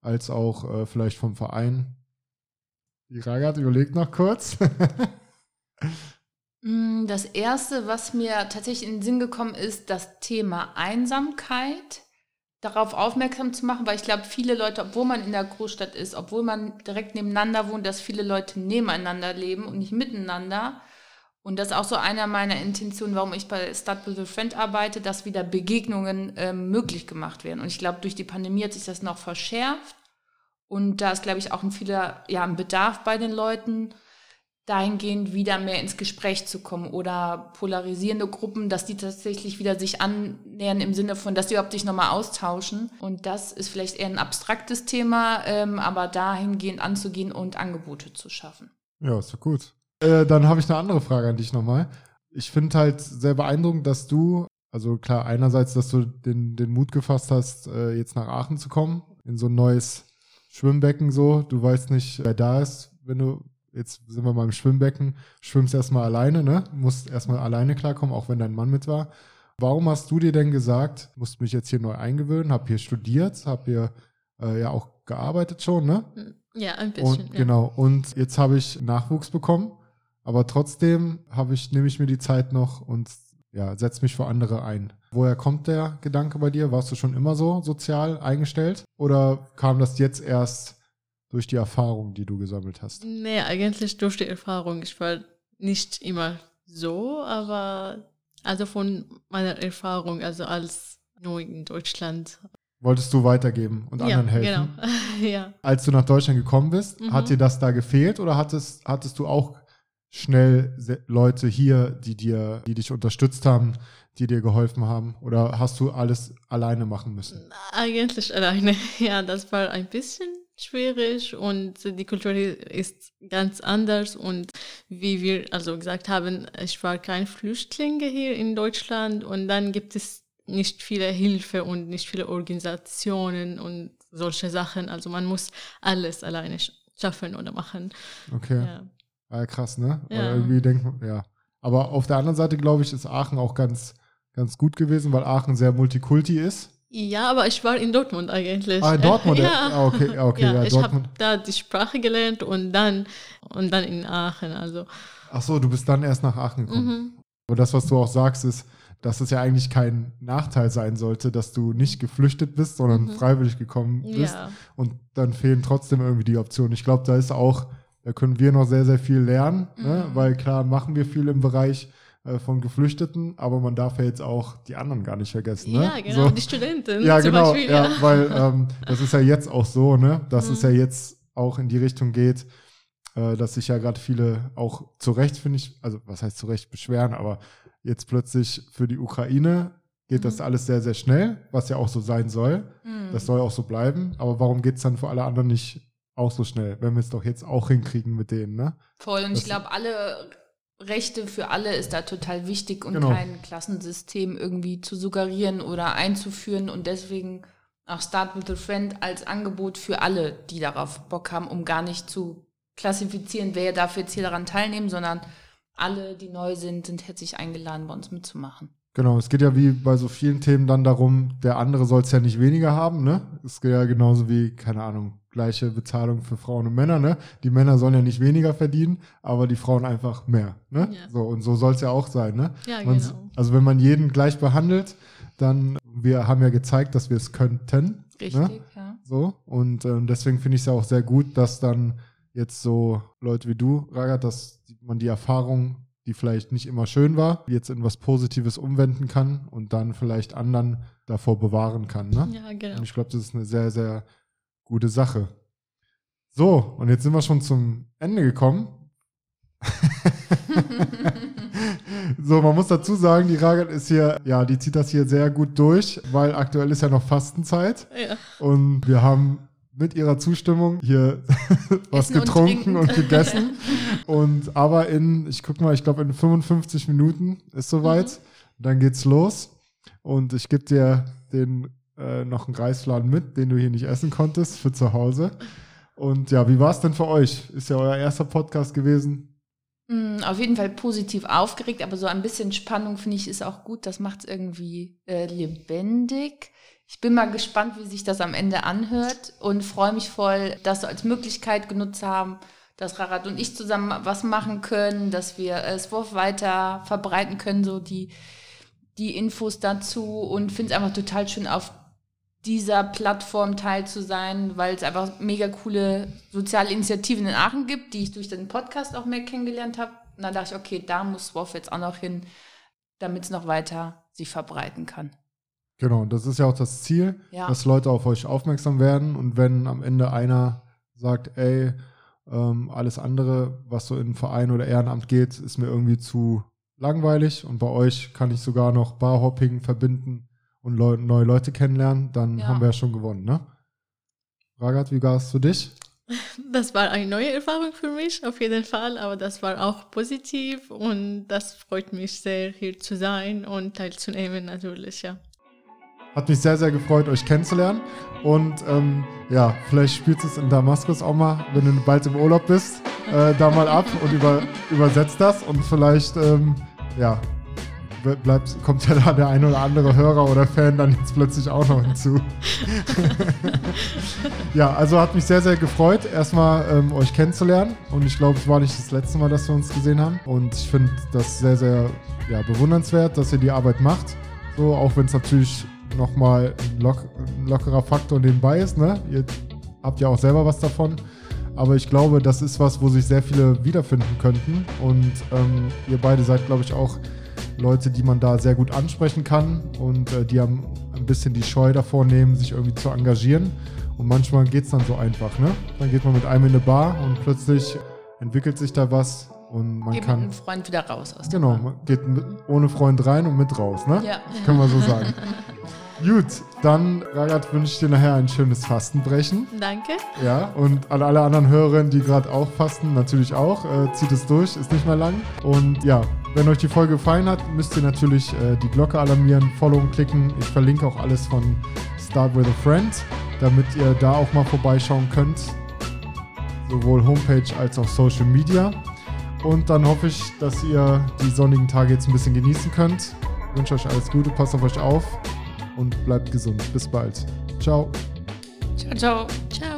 als auch äh, vielleicht vom Verein. Die Ragat überlegt noch kurz. Mm, Das erste, was mir tatsächlich in den Sinn gekommen ist, das Thema Einsamkeit. Darauf aufmerksam zu machen, weil ich glaube, viele Leute, obwohl man in der Großstadt ist, obwohl man direkt nebeneinander wohnt, dass viele Leute nebeneinander leben und nicht miteinander. Und das ist auch so einer meiner Intentionen, warum ich bei Start with a Friend arbeite, dass wieder Begegnungen ähm, möglich gemacht werden. Und ich glaube, durch die Pandemie hat sich das noch verschärft. Und da ist, glaube ich, auch ein vieler, ja, ein Bedarf bei den Leuten, dahingehend wieder mehr ins Gespräch zu kommen oder polarisierende Gruppen, dass die tatsächlich wieder sich annähern im Sinne von, dass die überhaupt sich nochmal austauschen. Und das ist vielleicht eher ein abstraktes Thema, ähm, aber dahingehend anzugehen und Angebote zu schaffen. Ja, ist doch gut. Äh, dann habe ich eine andere Frage an dich nochmal. Ich finde halt sehr beeindruckend, dass du, also klar, einerseits, dass du den, den Mut gefasst hast, äh, jetzt nach Aachen zu kommen, in so ein neues Schwimmbecken so. Du weißt nicht, wer da ist, wenn du, jetzt sind wir mal im Schwimmbecken, schwimmst erstmal alleine, ne? Musst erstmal alleine klarkommen, auch wenn dein Mann mit war. Warum hast du dir denn gesagt, musst mich jetzt hier neu eingewöhnen, hab hier studiert, hab hier äh, ja auch gearbeitet schon, ne? Ja, ein bisschen. Und ja. genau. Und jetzt habe ich Nachwuchs bekommen, aber trotzdem habe ich, nehme ich mir die Zeit noch und ja, setze mich für andere ein. Woher kommt der Gedanke bei dir? Warst du schon immer so sozial eingestellt? Oder kam das jetzt erst durch die Erfahrung, die du gesammelt hast? Nee, eigentlich durch die Erfahrung. Ich war nicht immer so, aber also von meiner Erfahrung, also als neu in Deutschland. Wolltest du weitergeben und anderen ja, helfen? genau. ja. Als du nach Deutschland gekommen bist, Mhm. hat dir das da gefehlt oder hattest, hattest du auch schnell Leute hier, die dir, die dich unterstützt haben, die dir geholfen haben? Oder hast du alles alleine machen müssen? Eigentlich alleine. Ja, das war ein bisschen schwierig und die Kultur ist ganz anders und wie wir also gesagt haben, ich war kein Flüchtling hier in Deutschland und dann gibt es nicht viele Hilfe und nicht viele Organisationen und solche Sachen. Also man muss alles alleine sch- schaffen oder machen. Okay. Ja. Ah, krass, ne? Ja. Irgendwie denkt man, ja. Aber auf der anderen Seite, glaube ich, ist Aachen auch ganz, ganz gut gewesen, weil Aachen sehr multikulti ist. Ja, aber ich war in Dortmund eigentlich. Ah, in Dortmund, ja. ah, okay, okay, ja, ich habe Dortmund. da die Sprache gelernt und dann und dann in Aachen. Also Ach so, du bist dann erst nach Aachen gekommen. mhm. Aber das, was du auch sagst, ist, dass es ja eigentlich kein Nachteil sein sollte, dass du nicht geflüchtet bist, sondern Mhm. freiwillig gekommen bist. ja, Und dann fehlen trotzdem irgendwie die Optionen. Ich glaube, da ist auch, da können wir noch sehr, sehr viel lernen, ne? Mhm. weil klar machen wir viel im Bereich äh, von Geflüchteten, aber man darf ja jetzt auch die anderen gar nicht vergessen. Ne? ja genau, So. die Studenten Ja, zum genau, Beispiel. ja, Ja. weil ähm, das ist ja jetzt auch so, ne? Das Mhm. ist ja jetzt auch in die Richtung geht, äh, dass sich ja gerade viele auch zu Recht, finde ich, also was heißt zu Recht beschweren, aber jetzt plötzlich für die Ukraine geht das alles sehr, sehr schnell, was ja auch so sein soll. Das soll auch so bleiben. Aber warum geht es dann für alle anderen nicht auch so schnell, wenn wir es doch jetzt auch hinkriegen mit denen, ne? Voll. Und Das- ich glaube, alle Rechte für alle ist da total wichtig und Genau. kein Klassensystem irgendwie zu suggerieren oder einzuführen und deswegen auch Start with a Friend als Angebot für alle, die darauf Bock haben, um gar nicht zu klassifizieren, wer darf jetzt hier daran teilnehmen, sondern alle, die neu sind, sind herzlich eingeladen, bei uns mitzumachen. Genau, es geht ja wie bei so vielen Themen dann darum, der andere soll es ja nicht weniger haben, ne? Es geht ja genauso wie, keine Ahnung, gleiche Bezahlung für Frauen und Männer, ne? Die Männer sollen ja nicht weniger verdienen, aber die Frauen einfach mehr, ne? Ja. So, und so soll es ja auch sein, ne? Ja, Man, genau. Also wenn man jeden gleich behandelt, dann, wir haben ja gezeigt, dass wir es könnten. Richtig, Ne? ja. So, und ähm, deswegen finde ich es ja auch sehr gut, dass dann jetzt so Leute wie du, Ragat, dass man die Erfahrung, die vielleicht nicht immer schön war, jetzt in was Positives umwenden kann und dann vielleicht anderen davor bewahren kann. Ne? Ja, genau. Und ich glaube, das ist eine sehr, sehr gute Sache. So, und jetzt sind wir schon zum Ende gekommen. so, man muss dazu sagen, die Ragat ist hier, ja, die zieht das hier sehr gut durch, weil aktuell ist ja noch Fastenzeit. Ja. Und wir haben mit ihrer Zustimmung hier was Essen und getrunken trinken. und, gegessen. Und aber in, ich guck mal, ich glaube in 55 Minuten ist soweit. Dann geht's los. Und ich gebe dir den äh, noch einen Reisfladen mit, den du hier nicht essen konntest für zu Hause. Und ja, wie war es denn für euch? Ist ja euer erster Podcast gewesen. Mm, Auf jeden Fall positiv aufgeregt, aber so ein bisschen Spannung finde ich ist auch gut. Das macht es irgendwie äh, lebendig. Ich bin mal gespannt, wie sich das am Ende anhört und freue mich voll, das so als Möglichkeit genutzt haben, dass Rarat und ich zusammen was machen können, dass wir äh, SWOF weiter verbreiten können, so die, die Infos dazu und finde es einfach total schön, auf dieser Plattform teil zu sein, weil es einfach mega coole soziale Initiativen in Aachen gibt, die ich durch den Podcast auch mehr kennengelernt habe. Und dann dachte ich, okay, da muss SWOF jetzt auch noch hin, damit es noch weiter sich verbreiten kann. Genau, und das ist ja auch das Ziel, Ja. dass Leute auf euch aufmerksam werden. Und wenn am Ende einer sagt, ey, ähm, alles andere, was so in Verein oder Ehrenamt geht, ist mir irgendwie zu langweilig und bei euch kann ich sogar noch Barhopping verbinden und Leu neue Leute kennenlernen, dann Ja. haben wir ja schon gewonnen, ne? Ragat, wie war es für dich? Das war eine neue Erfahrung für mich, auf jeden Fall, aber das war auch positiv und das freut mich sehr, hier zu sein und teilzunehmen natürlich, ja. Hat mich sehr, sehr gefreut, euch kennenzulernen. Und ähm, ja, vielleicht spielst du es in Damaskus auch mal, wenn du bald im Urlaub bist, äh, da mal ab und über, übersetzt das. Und vielleicht, ähm, ja, bleibt, kommt ja da der ein oder andere Hörer oder Fan dann jetzt plötzlich auch noch hinzu. ja, also hat mich sehr, sehr gefreut, erstmal ähm, euch kennenzulernen. Und ich glaube, es war nicht das letzte Mal, dass wir uns gesehen haben. Und ich finde das sehr, sehr ja, bewundernswert, dass ihr die Arbeit macht. So, auch wenn es natürlich nochmal ein, lock, ein lockerer Faktor nebenbei ist. Ne? Ihr habt ja auch selber was davon. Aber ich glaube, das ist was, wo sich sehr viele wiederfinden könnten. Und ähm, ihr beide seid, glaube ich, auch Leute, die man da sehr gut ansprechen kann und äh, die haben ein bisschen die Scheu davor nehmen, sich irgendwie zu engagieren. Und manchmal geht es dann so einfach. Ne? Dann geht man mit einem in eine Bar und plötzlich entwickelt sich da was und man Geht mit kann. einem Freund wieder raus aus Genau, man geht mit, ohne Freund rein und mit raus, ne? Ja. Können wir so sagen. Gut, dann, Ragat, wünsche ich dir nachher ein schönes Fastenbrechen. Danke. Ja, und an alle anderen Hörerinnen, die gerade auch fasten, natürlich auch. Äh, zieht es durch, ist nicht mehr lang. Und ja, wenn euch die Folge gefallen hat, müsst ihr natürlich äh, die Glocke alarmieren, followen, klicken. Ich verlinke auch alles von Start with a Friend, damit ihr da auch mal vorbeischauen könnt. Sowohl Homepage als auch Social Media. Und dann hoffe ich, dass ihr die sonnigen Tage jetzt ein bisschen genießen könnt. Ich wünsche euch alles Gute, passt auf euch auf und bleibt gesund. Bis bald. Ciao. Ciao, ciao. Ciao.